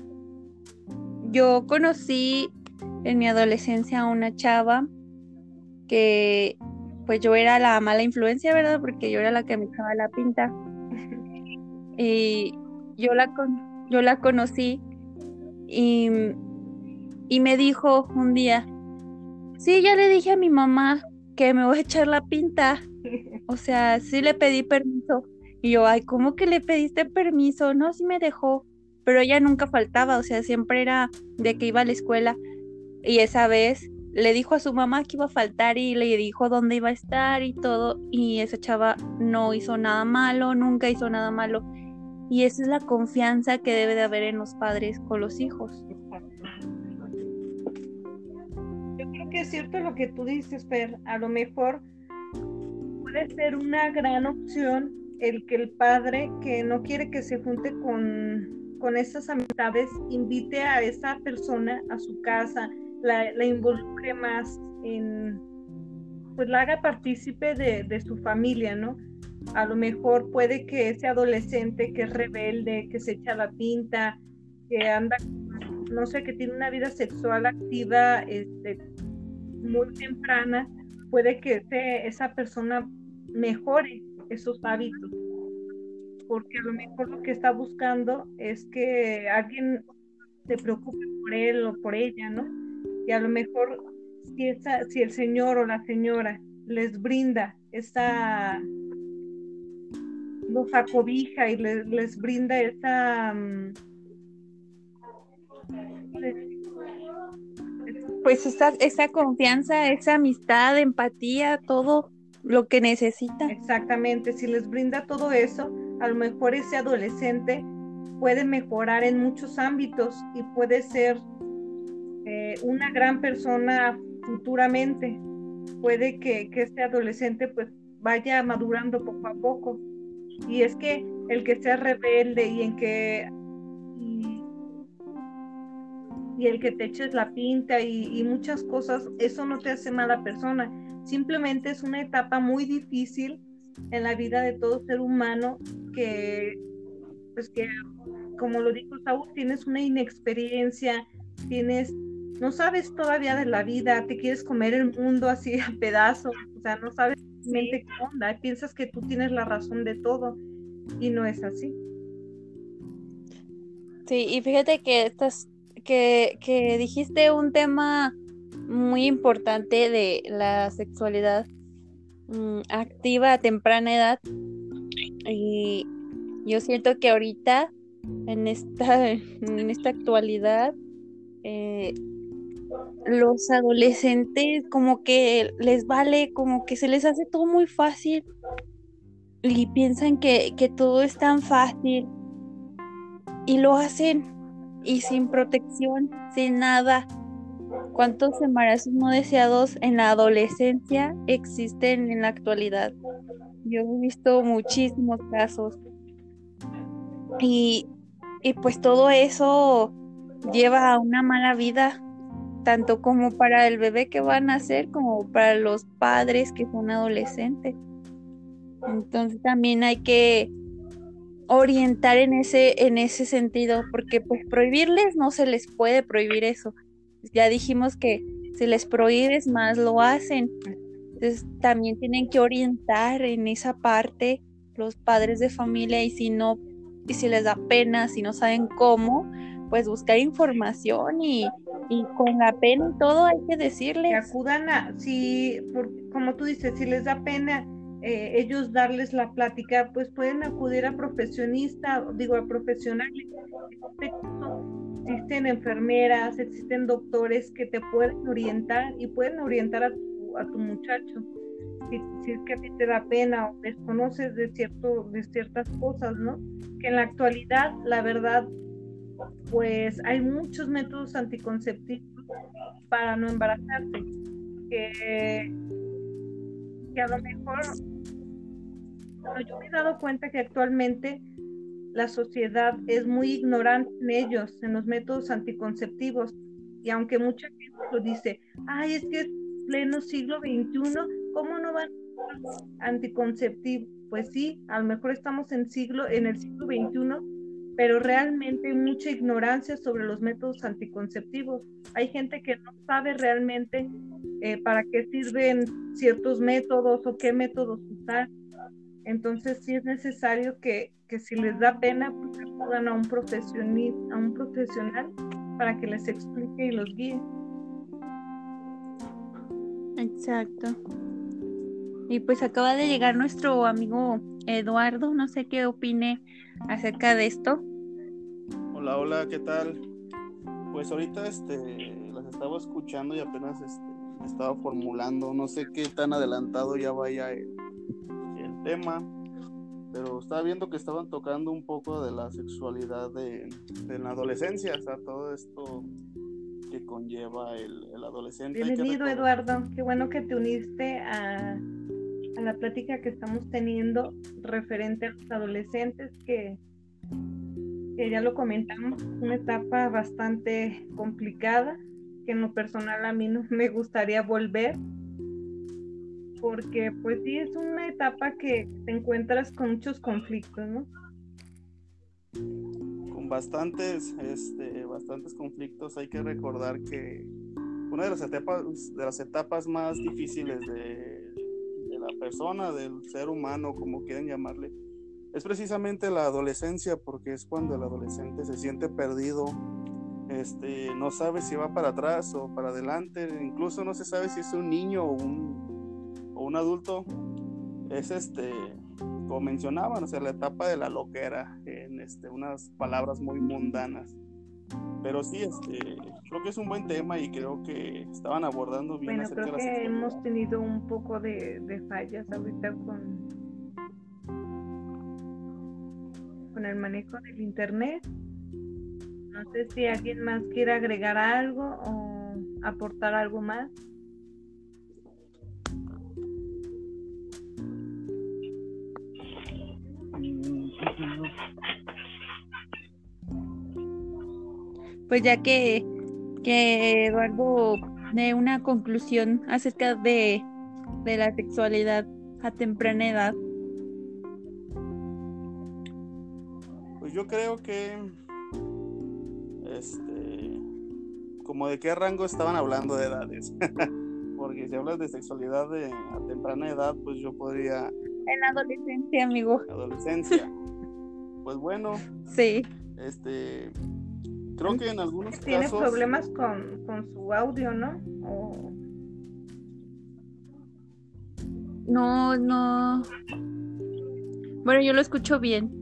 yo conocí en mi adolescencia a una chava que pues yo era la mala influencia, ¿verdad? Porque yo era la que me echaba la pinta. Y yo la, yo la conocí y, y me dijo un día, sí, ya le dije a mi mamá que me voy a echar la pinta. O sea, sí le pedí permiso. Y yo, ay, ¿cómo que le pediste permiso? No, sí me dejó. pero ella nunca faltaba, o sea, siempre era de que iba a la escuela y esa vez le dijo a su mamá que iba a faltar y le dijo dónde iba a estar y todo y esa chava no hizo nada malo, nunca hizo nada malo y esa es la confianza que debe de haber en los padres con los hijos. Yo creo que es cierto lo que tú dices, pero a lo mejor puede ser una gran opción el que el padre que no quiere que se junte con, con esas amistades invite a esa persona a su casa, la, la involucre más en, pues la haga partícipe de, de su familia, ¿no? A lo mejor puede que ese adolescente que es rebelde, que se echa la pinta, que anda, no sé, que tiene una vida sexual activa este, muy temprana, puede que esa persona mejore esos hábitos. Porque a lo mejor lo que está buscando es que alguien se preocupe por él o por ella, ¿no? Y a lo mejor si, si el señor o la señora les brinda esa los acobija y les, les brinda esa mm, pues esa, esa confianza, esa amistad, empatía, todo lo que necesita. Exactamente, si les brinda todo eso, a lo mejor ese adolescente puede mejorar en muchos ámbitos y puede ser eh, una gran persona futuramente. Puede que, que este adolescente pues vaya madurando poco a poco. Y es que el que sea rebelde y en que y, el que te eches la pinta y, y, muchas cosas, eso no te hace mala persona. Simplemente es una etapa muy difícil en la vida de todo ser humano que, pues que, como lo dijo Saúl, tienes una inexperiencia, tienes, no sabes todavía de la vida, te quieres comer el mundo así a pedazos, o sea, no sabes qué onda, piensas que tú tienes la razón de todo y no es así. Sí, y fíjate que estás, que, que dijiste un tema muy importante de la sexualidad mm, activa a temprana edad. Y yo siento que ahorita, en esta, en esta actualidad, eh, los adolescentes como que les vale, como que se les hace todo muy fácil y piensan que, que todo es tan fácil y lo hacen y sin protección, sin nada. ¿Cuántos embarazos no deseados en la adolescencia existen en la actualidad? Yo he visto muchísimos casos. Y, y pues todo eso lleva a una mala vida tanto como para el bebé que va a nacer como para los padres que son adolescentes. Entonces también hay que orientar en ese, en ese sentido, porque pues prohibirles no se les puede prohibir eso. Ya dijimos que si les prohíbes más lo hacen. Entonces también tienen que orientar en esa parte los padres de familia y si no, y si les da pena, si no saben cómo, pues buscar información y, y con la pena y todo hay que decirles. Que acudan a, si, como tú dices, si les da pena eh, ellos darles la plática, pues pueden acudir a profesionistas, digo, a profesionales. Existen enfermeras, existen doctores que te pueden orientar y pueden orientar a tu, a tu muchacho. Si, si, es que a ti te da pena o desconoces de, cierto, de ciertas cosas, ¿no? Que en la actualidad, la verdad, pues hay muchos métodos anticonceptivos para no embarazarse, que, a lo mejor yo me he dado cuenta que actualmente la sociedad es muy ignorante en ellos, en los métodos anticonceptivos, y aunque mucha gente lo dice, ay, es que es pleno siglo XXI, ¿cómo no van anticonceptivos? Pues sí, a lo mejor estamos en siglo, en el siglo XXI, pero realmente hay mucha ignorancia sobre los métodos anticonceptivos. Hay gente que no sabe realmente eh, para qué sirven ciertos métodos o qué métodos usar. Entonces sí es necesario que, que si les da pena, pues acudan a un, a un profesional para que les explique y los guíe. Exacto. Y pues acaba de llegar nuestro amigo Eduardo, no sé qué opine acerca de esto. Hola, hola, ¿qué tal? Pues ahorita este las estaba escuchando y apenas este estaba formulando, no sé qué tan adelantado ya vaya el, el tema, pero estaba viendo que estaban tocando un poco de la sexualidad de, de la adolescencia, o sea, todo esto que conlleva el, el adolescente. Bienvenido, Eduardo. Qué bueno que te uniste a, a, la plática que estamos teniendo referente a los adolescentes, que, que ya lo comentamos, una etapa bastante complicada, que en lo personal a mí no me gustaría volver porque pues sí es una etapa que te encuentras con muchos conflictos, ¿no? Con bastantes, este, bastantes conflictos. Hay que recordar que una de las etapas, de las etapas más difíciles de, de la persona, del ser humano, como quieren llamarle, es precisamente la adolescencia, porque es cuando el adolescente se siente perdido, este, no sabe si va para atrás o para adelante, incluso no se sabe si es un niño o un o un adulto es este, como mencionaban, o sea, la etapa de la loquera, en este, unas palabras muy mundanas. Pero sí, este, creo que es un buen tema y creo que estaban abordando bien. Bueno, creo que hemos tenido un poco de, de, fallas ahorita con, con el manejo del internet. No sé si alguien más quiere agregar algo o aportar algo más. Pues ya que, que Eduardo de una conclusión acerca de, de la sexualidad a temprana edad. Yo creo que este como de qué rango estaban hablando de edades. Porque si hablas de sexualidad de, a temprana edad, pues yo podría en adolescencia, amigo. Adolescencia. pues bueno. Sí. Este. Creo que en algunos Tiene casos. Tiene problemas con, con, su audio, ¿no? O... No, no. Bueno, yo lo escucho bien.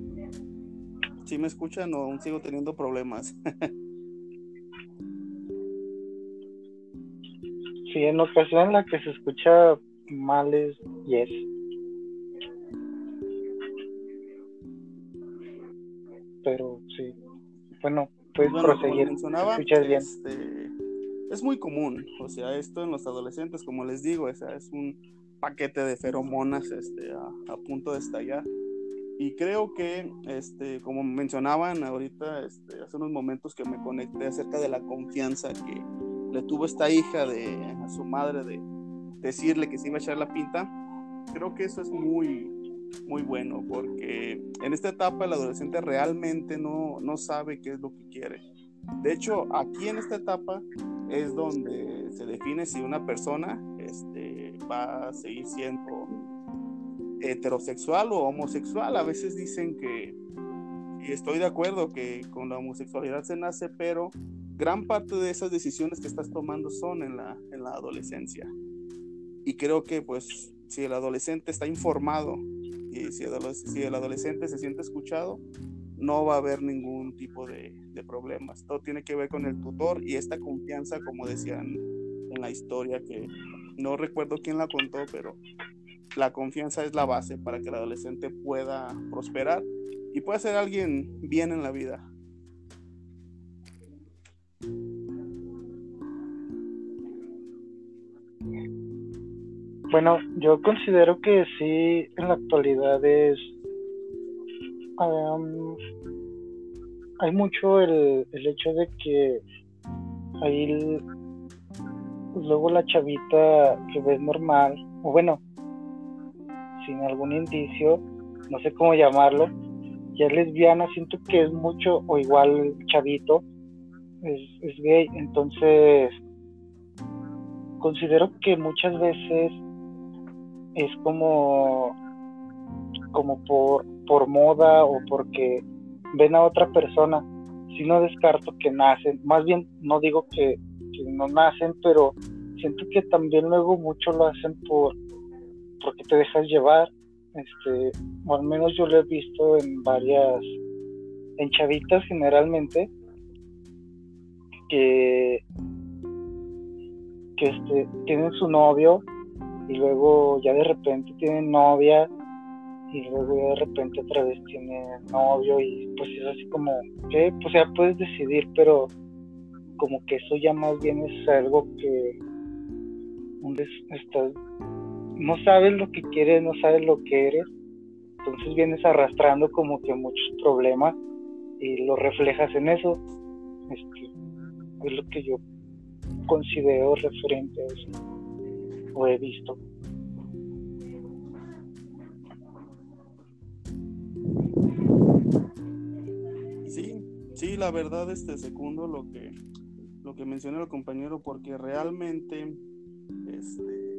¿Sí me escuchan o aún sigo teniendo problemas? sí, en ocasión en la que se escucha mal es yes. pero sí. Bueno, puedes bueno, proseguir. Mencionaba, este, es muy común, o sea, esto en los adolescentes, como les digo, o sea, es un paquete de feromonas este, a, a, punto de estallar. Y creo que, este, como mencionaban ahorita, este, hace unos momentos que me conecté acerca de la confianza que le tuvo esta hija de, a su madre de decirle que se iba a echar la pinta, creo que eso es muy, muy bueno porque en esta etapa el adolescente realmente no, no sabe qué es lo que quiere. De hecho, aquí en esta etapa es donde se define si una persona este, va a seguir siendo heterosexual o homosexual. A veces dicen que, y estoy de acuerdo que con la homosexualidad se nace, pero gran parte de esas decisiones que estás tomando son en la, en la adolescencia. Y creo que pues si el adolescente está informado y si el, adolescente se siente escuchado, no va a haber ningún tipo de, problemas. Todo tiene que ver con el tutor y esta confianza, como decían en la historia, que no recuerdo quién la contó, pero la confianza es la base para que el adolescente pueda prosperar y pueda ser alguien bien en la vida. Bueno, yo considero que sí, en la actualidad es... hay mucho el, el hecho de que ahí luego la chavita que ves normal, o bueno, sin algún indicio, no sé cómo llamarlo, ya es lesbiana, siento que es mucho, o igual chavito, es, gay, entonces considero que muchas veces es como como por, por moda o porque ven a otra persona. Si no descarto que nacen, más bien no digo que, no nacen, pero siento que también luego mucho lo hacen por porque te dejas llevar. Este, o al menos yo lo he visto en varias en chavitas generalmente que que este tienen su novio y luego ya de repente tienen novia y luego ya de repente otra vez tiene novio y pues es así como que pues ya puedes decidir pero como que eso ya más bien es algo que estás no sabes lo que quieres no sabes lo que eres entonces vienes arrastrando como que muchos problemas y lo reflejas en eso. Este, es lo que yo considero referente a eso o he visto. Sí, la verdad, este segundo lo que lo que mencionó el compañero, porque realmente este,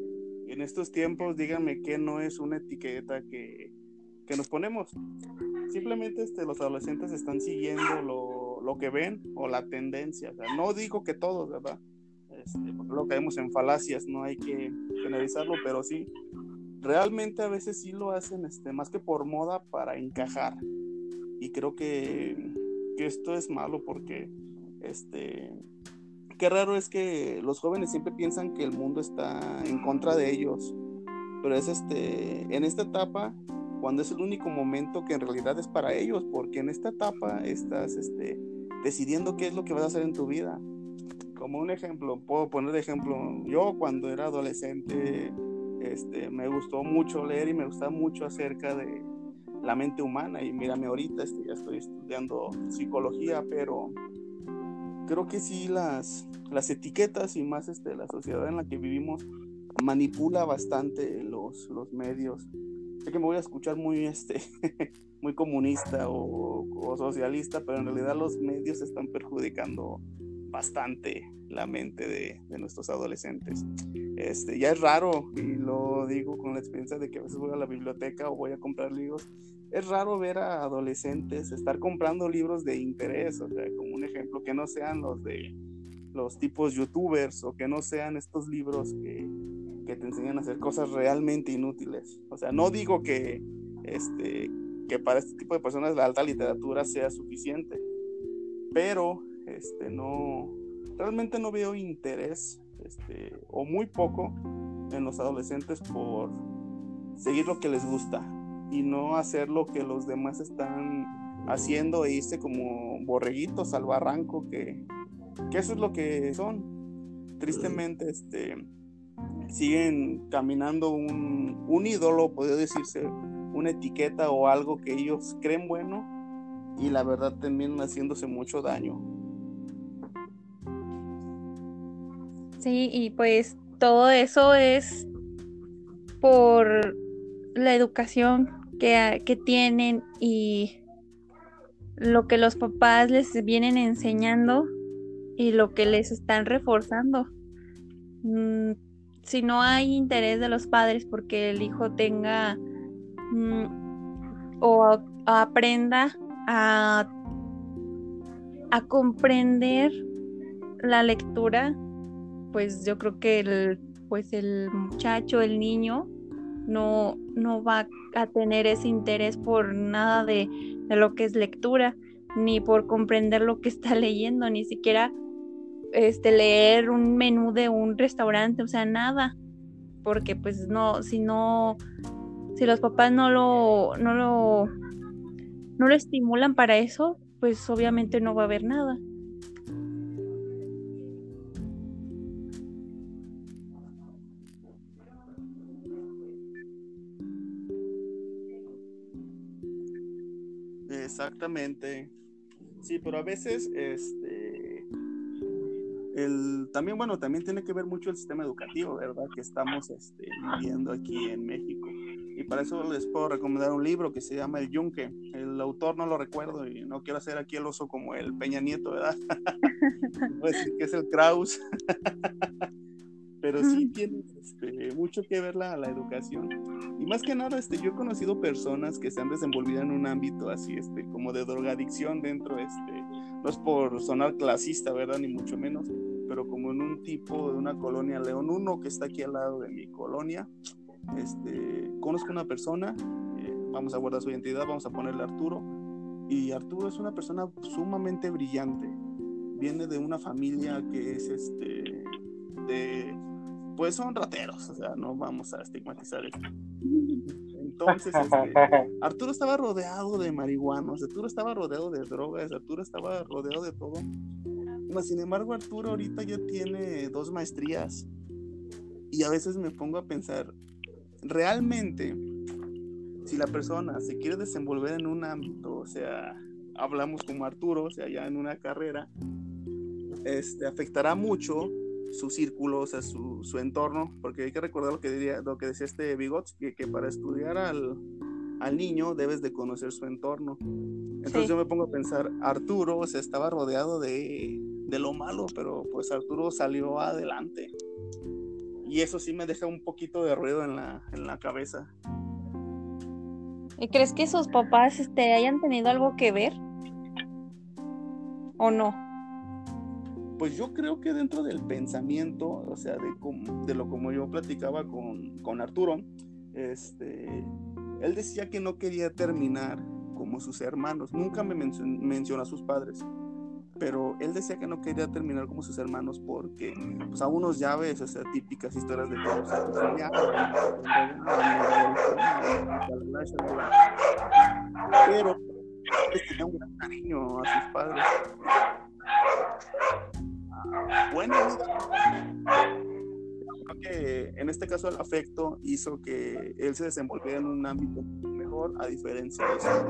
en estos tiempos, díganme que no es una etiqueta que, nos ponemos. Simplemente este, los adolescentes están siguiendo lo, lo que ven o la tendencia. no digo que todos, ¿verdad? Este, porque luego caemos en falacias, no hay que generalizarlo, pero sí, realmente a veces sí lo hacen este, más que por moda para encajar. Y creo que que esto es malo porque, este, qué raro es que los jóvenes siempre piensan que el mundo está en contra de ellos, pero es este, en esta etapa, cuando es el único momento que en realidad es para ellos, porque en esta etapa estás, este, decidiendo qué es lo que vas a hacer en tu vida. Como un ejemplo, puedo poner de ejemplo, yo cuando era adolescente, este, me gustó mucho leer y me gustaba mucho acerca de, la mente humana y mírame ahorita, este, ya estoy estudiando psicología, pero creo que sí las, las etiquetas y más este, la sociedad en la que vivimos manipula bastante los, los medios. Sé que me voy a escuchar muy, este, muy comunista o, o socialista, pero en realidad los medios están perjudicando bastante la mente de, nuestros adolescentes. Este, ya es raro, y lo digo con la experiencia de que a veces voy a la biblioteca o voy a comprar libros, es raro ver a adolescentes estar comprando libros de interés, o sea, como un ejemplo, que no sean los de los tipos youtubers o que no sean estos libros que, que te enseñan a hacer cosas realmente inútiles. O sea, no digo que, este, que para este tipo de personas la alta literatura sea suficiente, pero este, no, realmente no veo interés este, o muy poco en los adolescentes por seguir lo que les gusta y no hacer lo que los demás están haciendo e irse como borreguitos al barranco que, que eso es lo que son. Tristemente este siguen caminando un, un ídolo podría decirse una etiqueta o algo que ellos creen bueno y la verdad terminan haciéndose mucho daño sí y pues todo eso es por la educación que, tienen y lo que los papás les vienen enseñando y lo que les están reforzando. Mm, si no hay interés de los padres porque el hijo tenga mm, o aprenda a, a comprender la lectura, pues yo creo que el, pues el muchacho, el niño, no, no va a tener ese interés por nada de, lo que es lectura, ni por comprender lo que está leyendo, ni siquiera este leer un menú de un restaurante, o sea, nada. Porque pues no, si no, si los papás no lo, no lo, no lo estimulan para eso, pues obviamente no va a haber nada. Exactamente. Sí, pero a veces, este, el, también, bueno, también tiene que ver mucho el sistema educativo, ¿verdad? Que estamos este, viviendo aquí en México. Y para eso les puedo recomendar un libro que se llama El Yunque. El autor no lo recuerdo y no quiero hacer aquí el oso como el Peña Nieto, ¿verdad? Voy decir que es el Kraus. pero sí tiene este, mucho que ver la, la, educación. Y más que nada, este, yo he conocido personas que se han desenvolvido en un ámbito así, este, como de drogadicción dentro, este, no es por sonar clasista, ¿verdad? Ni mucho menos, pero como en un tipo de una colonia León 1 que está aquí al lado de mi colonia, este, conozco una persona, eh, vamos a guardar su identidad, vamos a ponerle Arturo, Y Arturo es una persona sumamente brillante. Viene de una familia que es este de pues son rateros, o sea, no vamos a estigmatizar esto. Entonces, este, Arturo estaba rodeado de marihuanos, Arturo estaba rodeado de drogas, Arturo estaba rodeado de todo. sin embargo, Arturo ahorita ya tiene dos maestrías y a veces me pongo a pensar, realmente, si la persona se quiere desenvolver en un ámbito, o sea, hablamos como Arturo, o sea, ya en una carrera, este, afectará mucho su círculo, o sea, su, su, entorno, porque hay que recordar lo que, diría, lo que decía este Bigots, que, que para estudiar al, al, niño debes de conocer su entorno. Entonces yo me pongo a pensar, Arturo se estaba rodeado de, de, lo malo, pero pues Arturo salió adelante. Y eso sí me deja un poquito de ruido en la, en la cabeza. ¿Y crees que sus papás este, hayan tenido algo que ver? ¿O no? Pues yo creo que dentro del pensamiento, o sea, de, de lo como yo platicaba con, con Arturo, este, él decía que no quería terminar como sus hermanos, nunca me menciona a sus padres, pero él decía que no quería terminar como sus hermanos porque, pues a unos llaves, o sea, típicas historias de todos, pero él tenía un gran cariño a sus padres bueno, creo que en este caso el afecto hizo que él se desenvolviera en un ámbito mejor a diferencia de eso.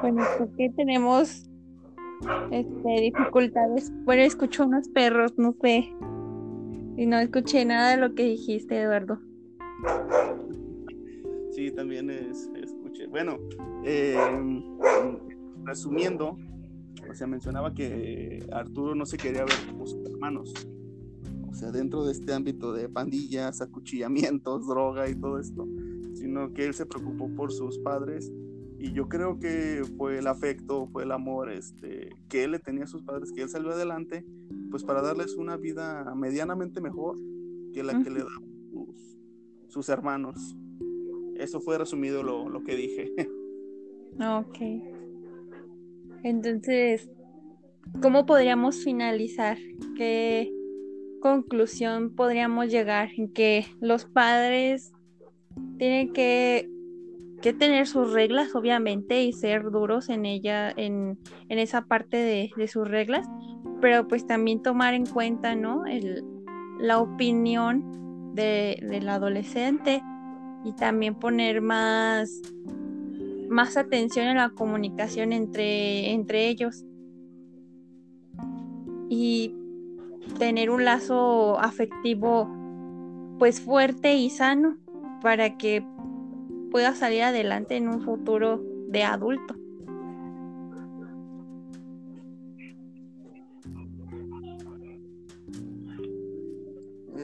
Bueno, porque tenemos este, dificultades. Bueno, escucho unos perros, no sé. Y no escuché nada de lo que dijiste, Eduardo. Sí, también es, escuché. Bueno, eh, resumiendo, o sea, mencionaba que Arturo no se quería ver como sus hermanos. O sea, dentro de este ámbito de pandillas, acuchillamientos, droga y todo esto, sino que él se preocupó por sus padres y yo creo que fue el afecto, fue el amor este, que él le tenía a sus padres, que él salió adelante, pues para darles una vida medianamente mejor que la que le da sus hermanos. Eso fue resumido lo, lo que dije. Ok. Entonces, ¿cómo podríamos finalizar? ¿Qué conclusión podríamos llegar? Que los padres tienen que, que tener sus reglas, obviamente, y ser duros en ella, en, en esa parte de, de, sus reglas, pero pues también tomar en cuenta, ¿no? El, la opinión del adolescente y también poner más, más atención en la comunicación entre, entre ellos y tener un lazo afectivo pues fuerte y sano para que pueda salir adelante en un futuro de adulto.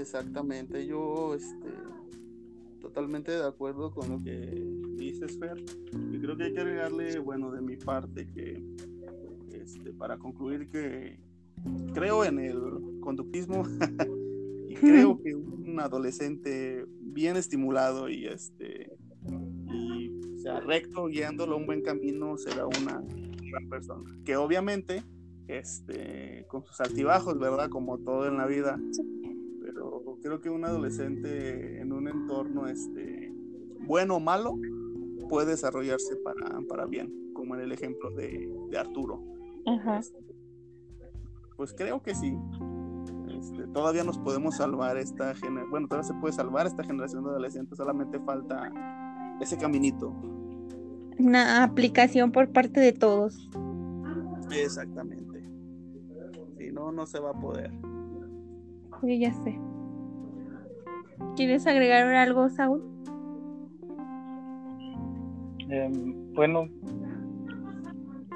Exactamente, yo este, totalmente de acuerdo con lo que dices, Fer. Y creo que hay que agregarle, bueno, de mi parte, que este, para concluir que creo en el conductismo y creo que un adolescente bien estimulado y este y sea recto guiándolo a un buen camino será una gran persona. Que obviamente este con sus altibajos verdad como todo en la vida creo que un adolescente en un entorno este, bueno o malo puede desarrollarse para, para bien, como en el ejemplo de, Arturo. Este, pues creo que sí. Este, todavía nos podemos salvar esta generación, bueno, todavía se puede salvar esta generación de adolescentes, solamente falta ese caminito. Una aplicación por parte de todos. Exactamente. Si no, no se va a poder. Sí, ya sé. ¿Quieres agregar algo, Saúl? Em, bueno,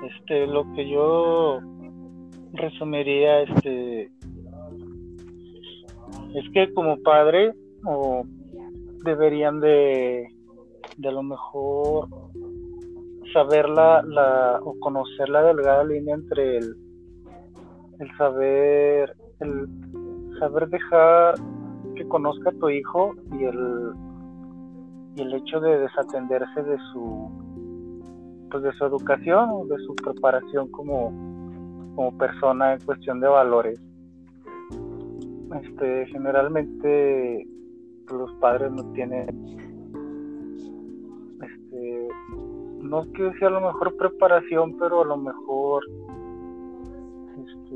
este, lo que yo resumiría, este, es que como padre o deberían de, de a lo mejor saber la, la o conocer la delgada línea entre el el saber, el saber dejar que conozca a tu hijo y el, y el hecho de desatenderse de su pues de su educación o de su preparación como, como persona en cuestión de valores. Este, generalmente los padres no tienen este no quiero decir a lo mejor preparación pero a lo mejor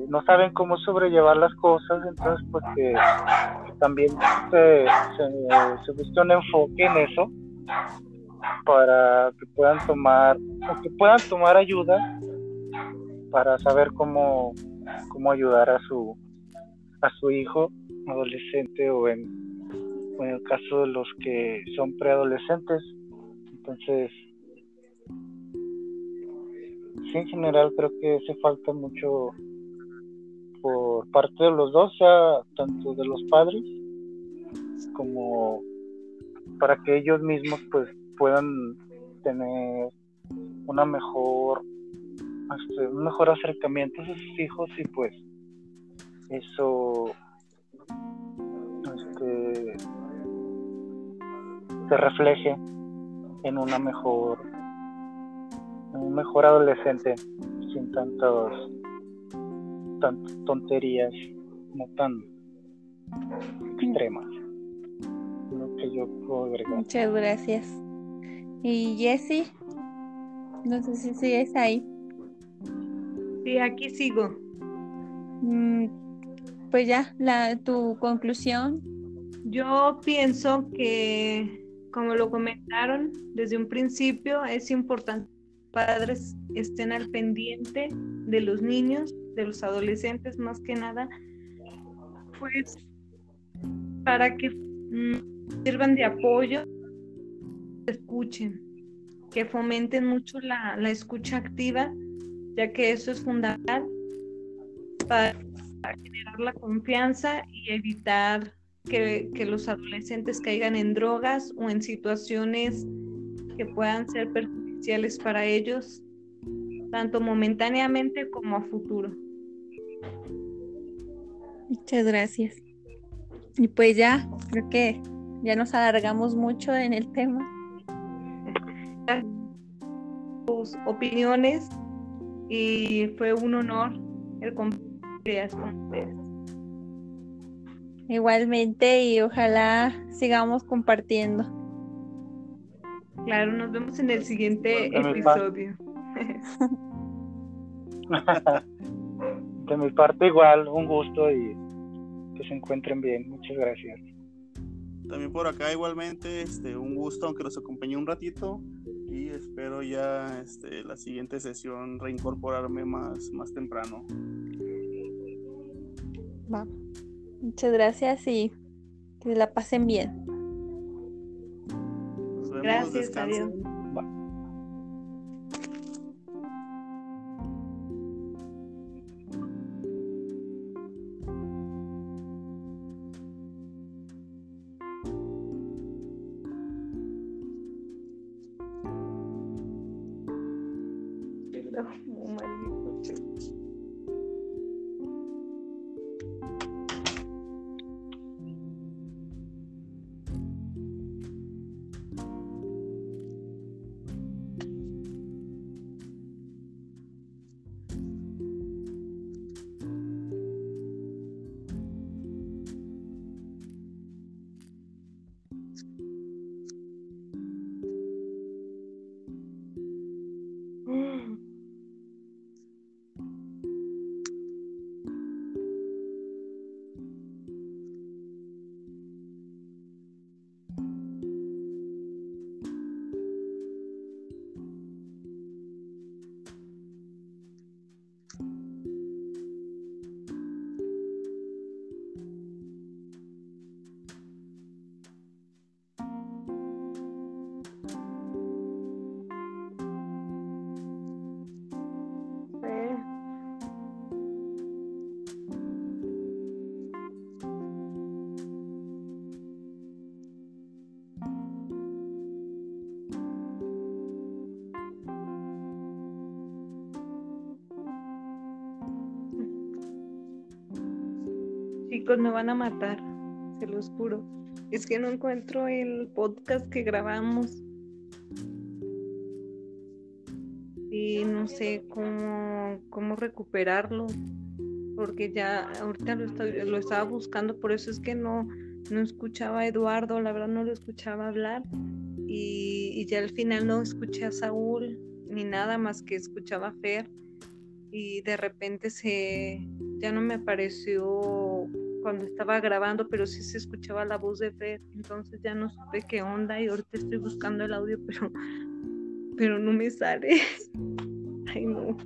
no saben cómo sobrellevar las cosas entonces pues también se, se, busque un enfoque en eso para que puedan tomar que puedan tomar ayuda para saber cómo cómo ayudar a su a su hijo adolescente o en en el caso de los que son preadolescentes. Entonces, sí, en general creo que hace falta mucho parte de los dos, sea tanto de los padres como para que ellos mismos pues puedan tener una mejor este, un mejor acercamiento a sus hijos y pues eso este se refleje en una mejor un mejor adolescente sin tantos tantas tonterías no tan extremas. Lo que yo puedo agregar. Muchas gracias. Y Jessie no sé si sigues ahí. Sí aquí sigo. Mm, pues ya la tu conclusión. Yo pienso que como lo comentaron desde un principio, es importante que los padres estén al pendiente de los niños, de los adolescentes más que nada, pues para que mm, sirvan de apoyo, escuchen, que fomenten mucho la, la escucha activa, ya que eso es fundamental para generar la confianza y evitar que, los adolescentes caigan en drogas o en situaciones que puedan ser perjudiciales para ellos, tanto momentáneamente como a futuro. Muchas gracias. Y pues ya, creo que ya nos alargamos mucho en el tema. Sus opiniones y fue un honor el compartir con ustedes. Igualmente y ojalá sigamos compartiendo. Claro, nos vemos en el siguiente episodio. De mi parte igual, un gusto y que se encuentren bien. Muchas gracias. También por acá igualmente, este, un gusto, aunque nos acompañe un ratito y espero ya este, la siguiente sesión reincorporarme más, más temprano. Va. Muchas gracias y que la pasen bien. gracias, adiós. Van a matar, se los juro. Es que no encuentro el podcast que grabamos. Y no sé cómo, cómo recuperarlo. Porque ya ahorita lo, lo estaba buscando, por eso es que no, no escuchaba a Eduardo, la verdad no lo escuchaba hablar. Y, y ya al final no escuché a Saúl ni nada más que escuchaba a Fer. Y de repente se ya no me apareció cuando estaba grabando, pero sí se escuchaba la voz de Fer, entonces ya no supe qué onda y ahorita estoy buscando el audio, pero, pero no me sale. Ay, no.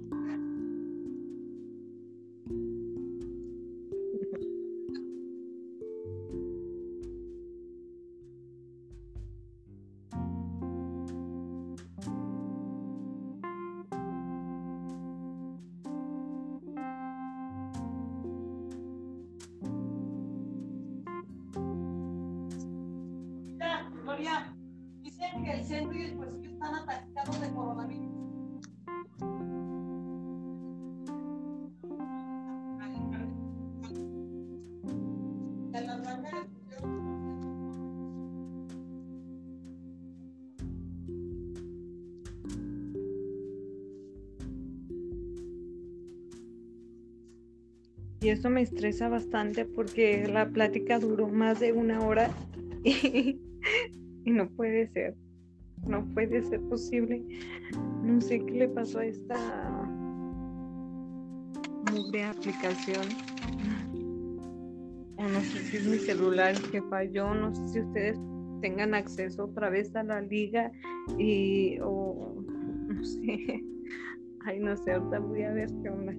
Me estresa bastante porque la plática duró más de una hora y, no puede ser, no puede ser posible. No sé qué le pasó a esta aplicación. O no sé si es mi celular el que falló, no sé si ustedes tengan acceso otra vez a la liga y o no sé. Ay, no sé, ahorita voy a ver qué onda.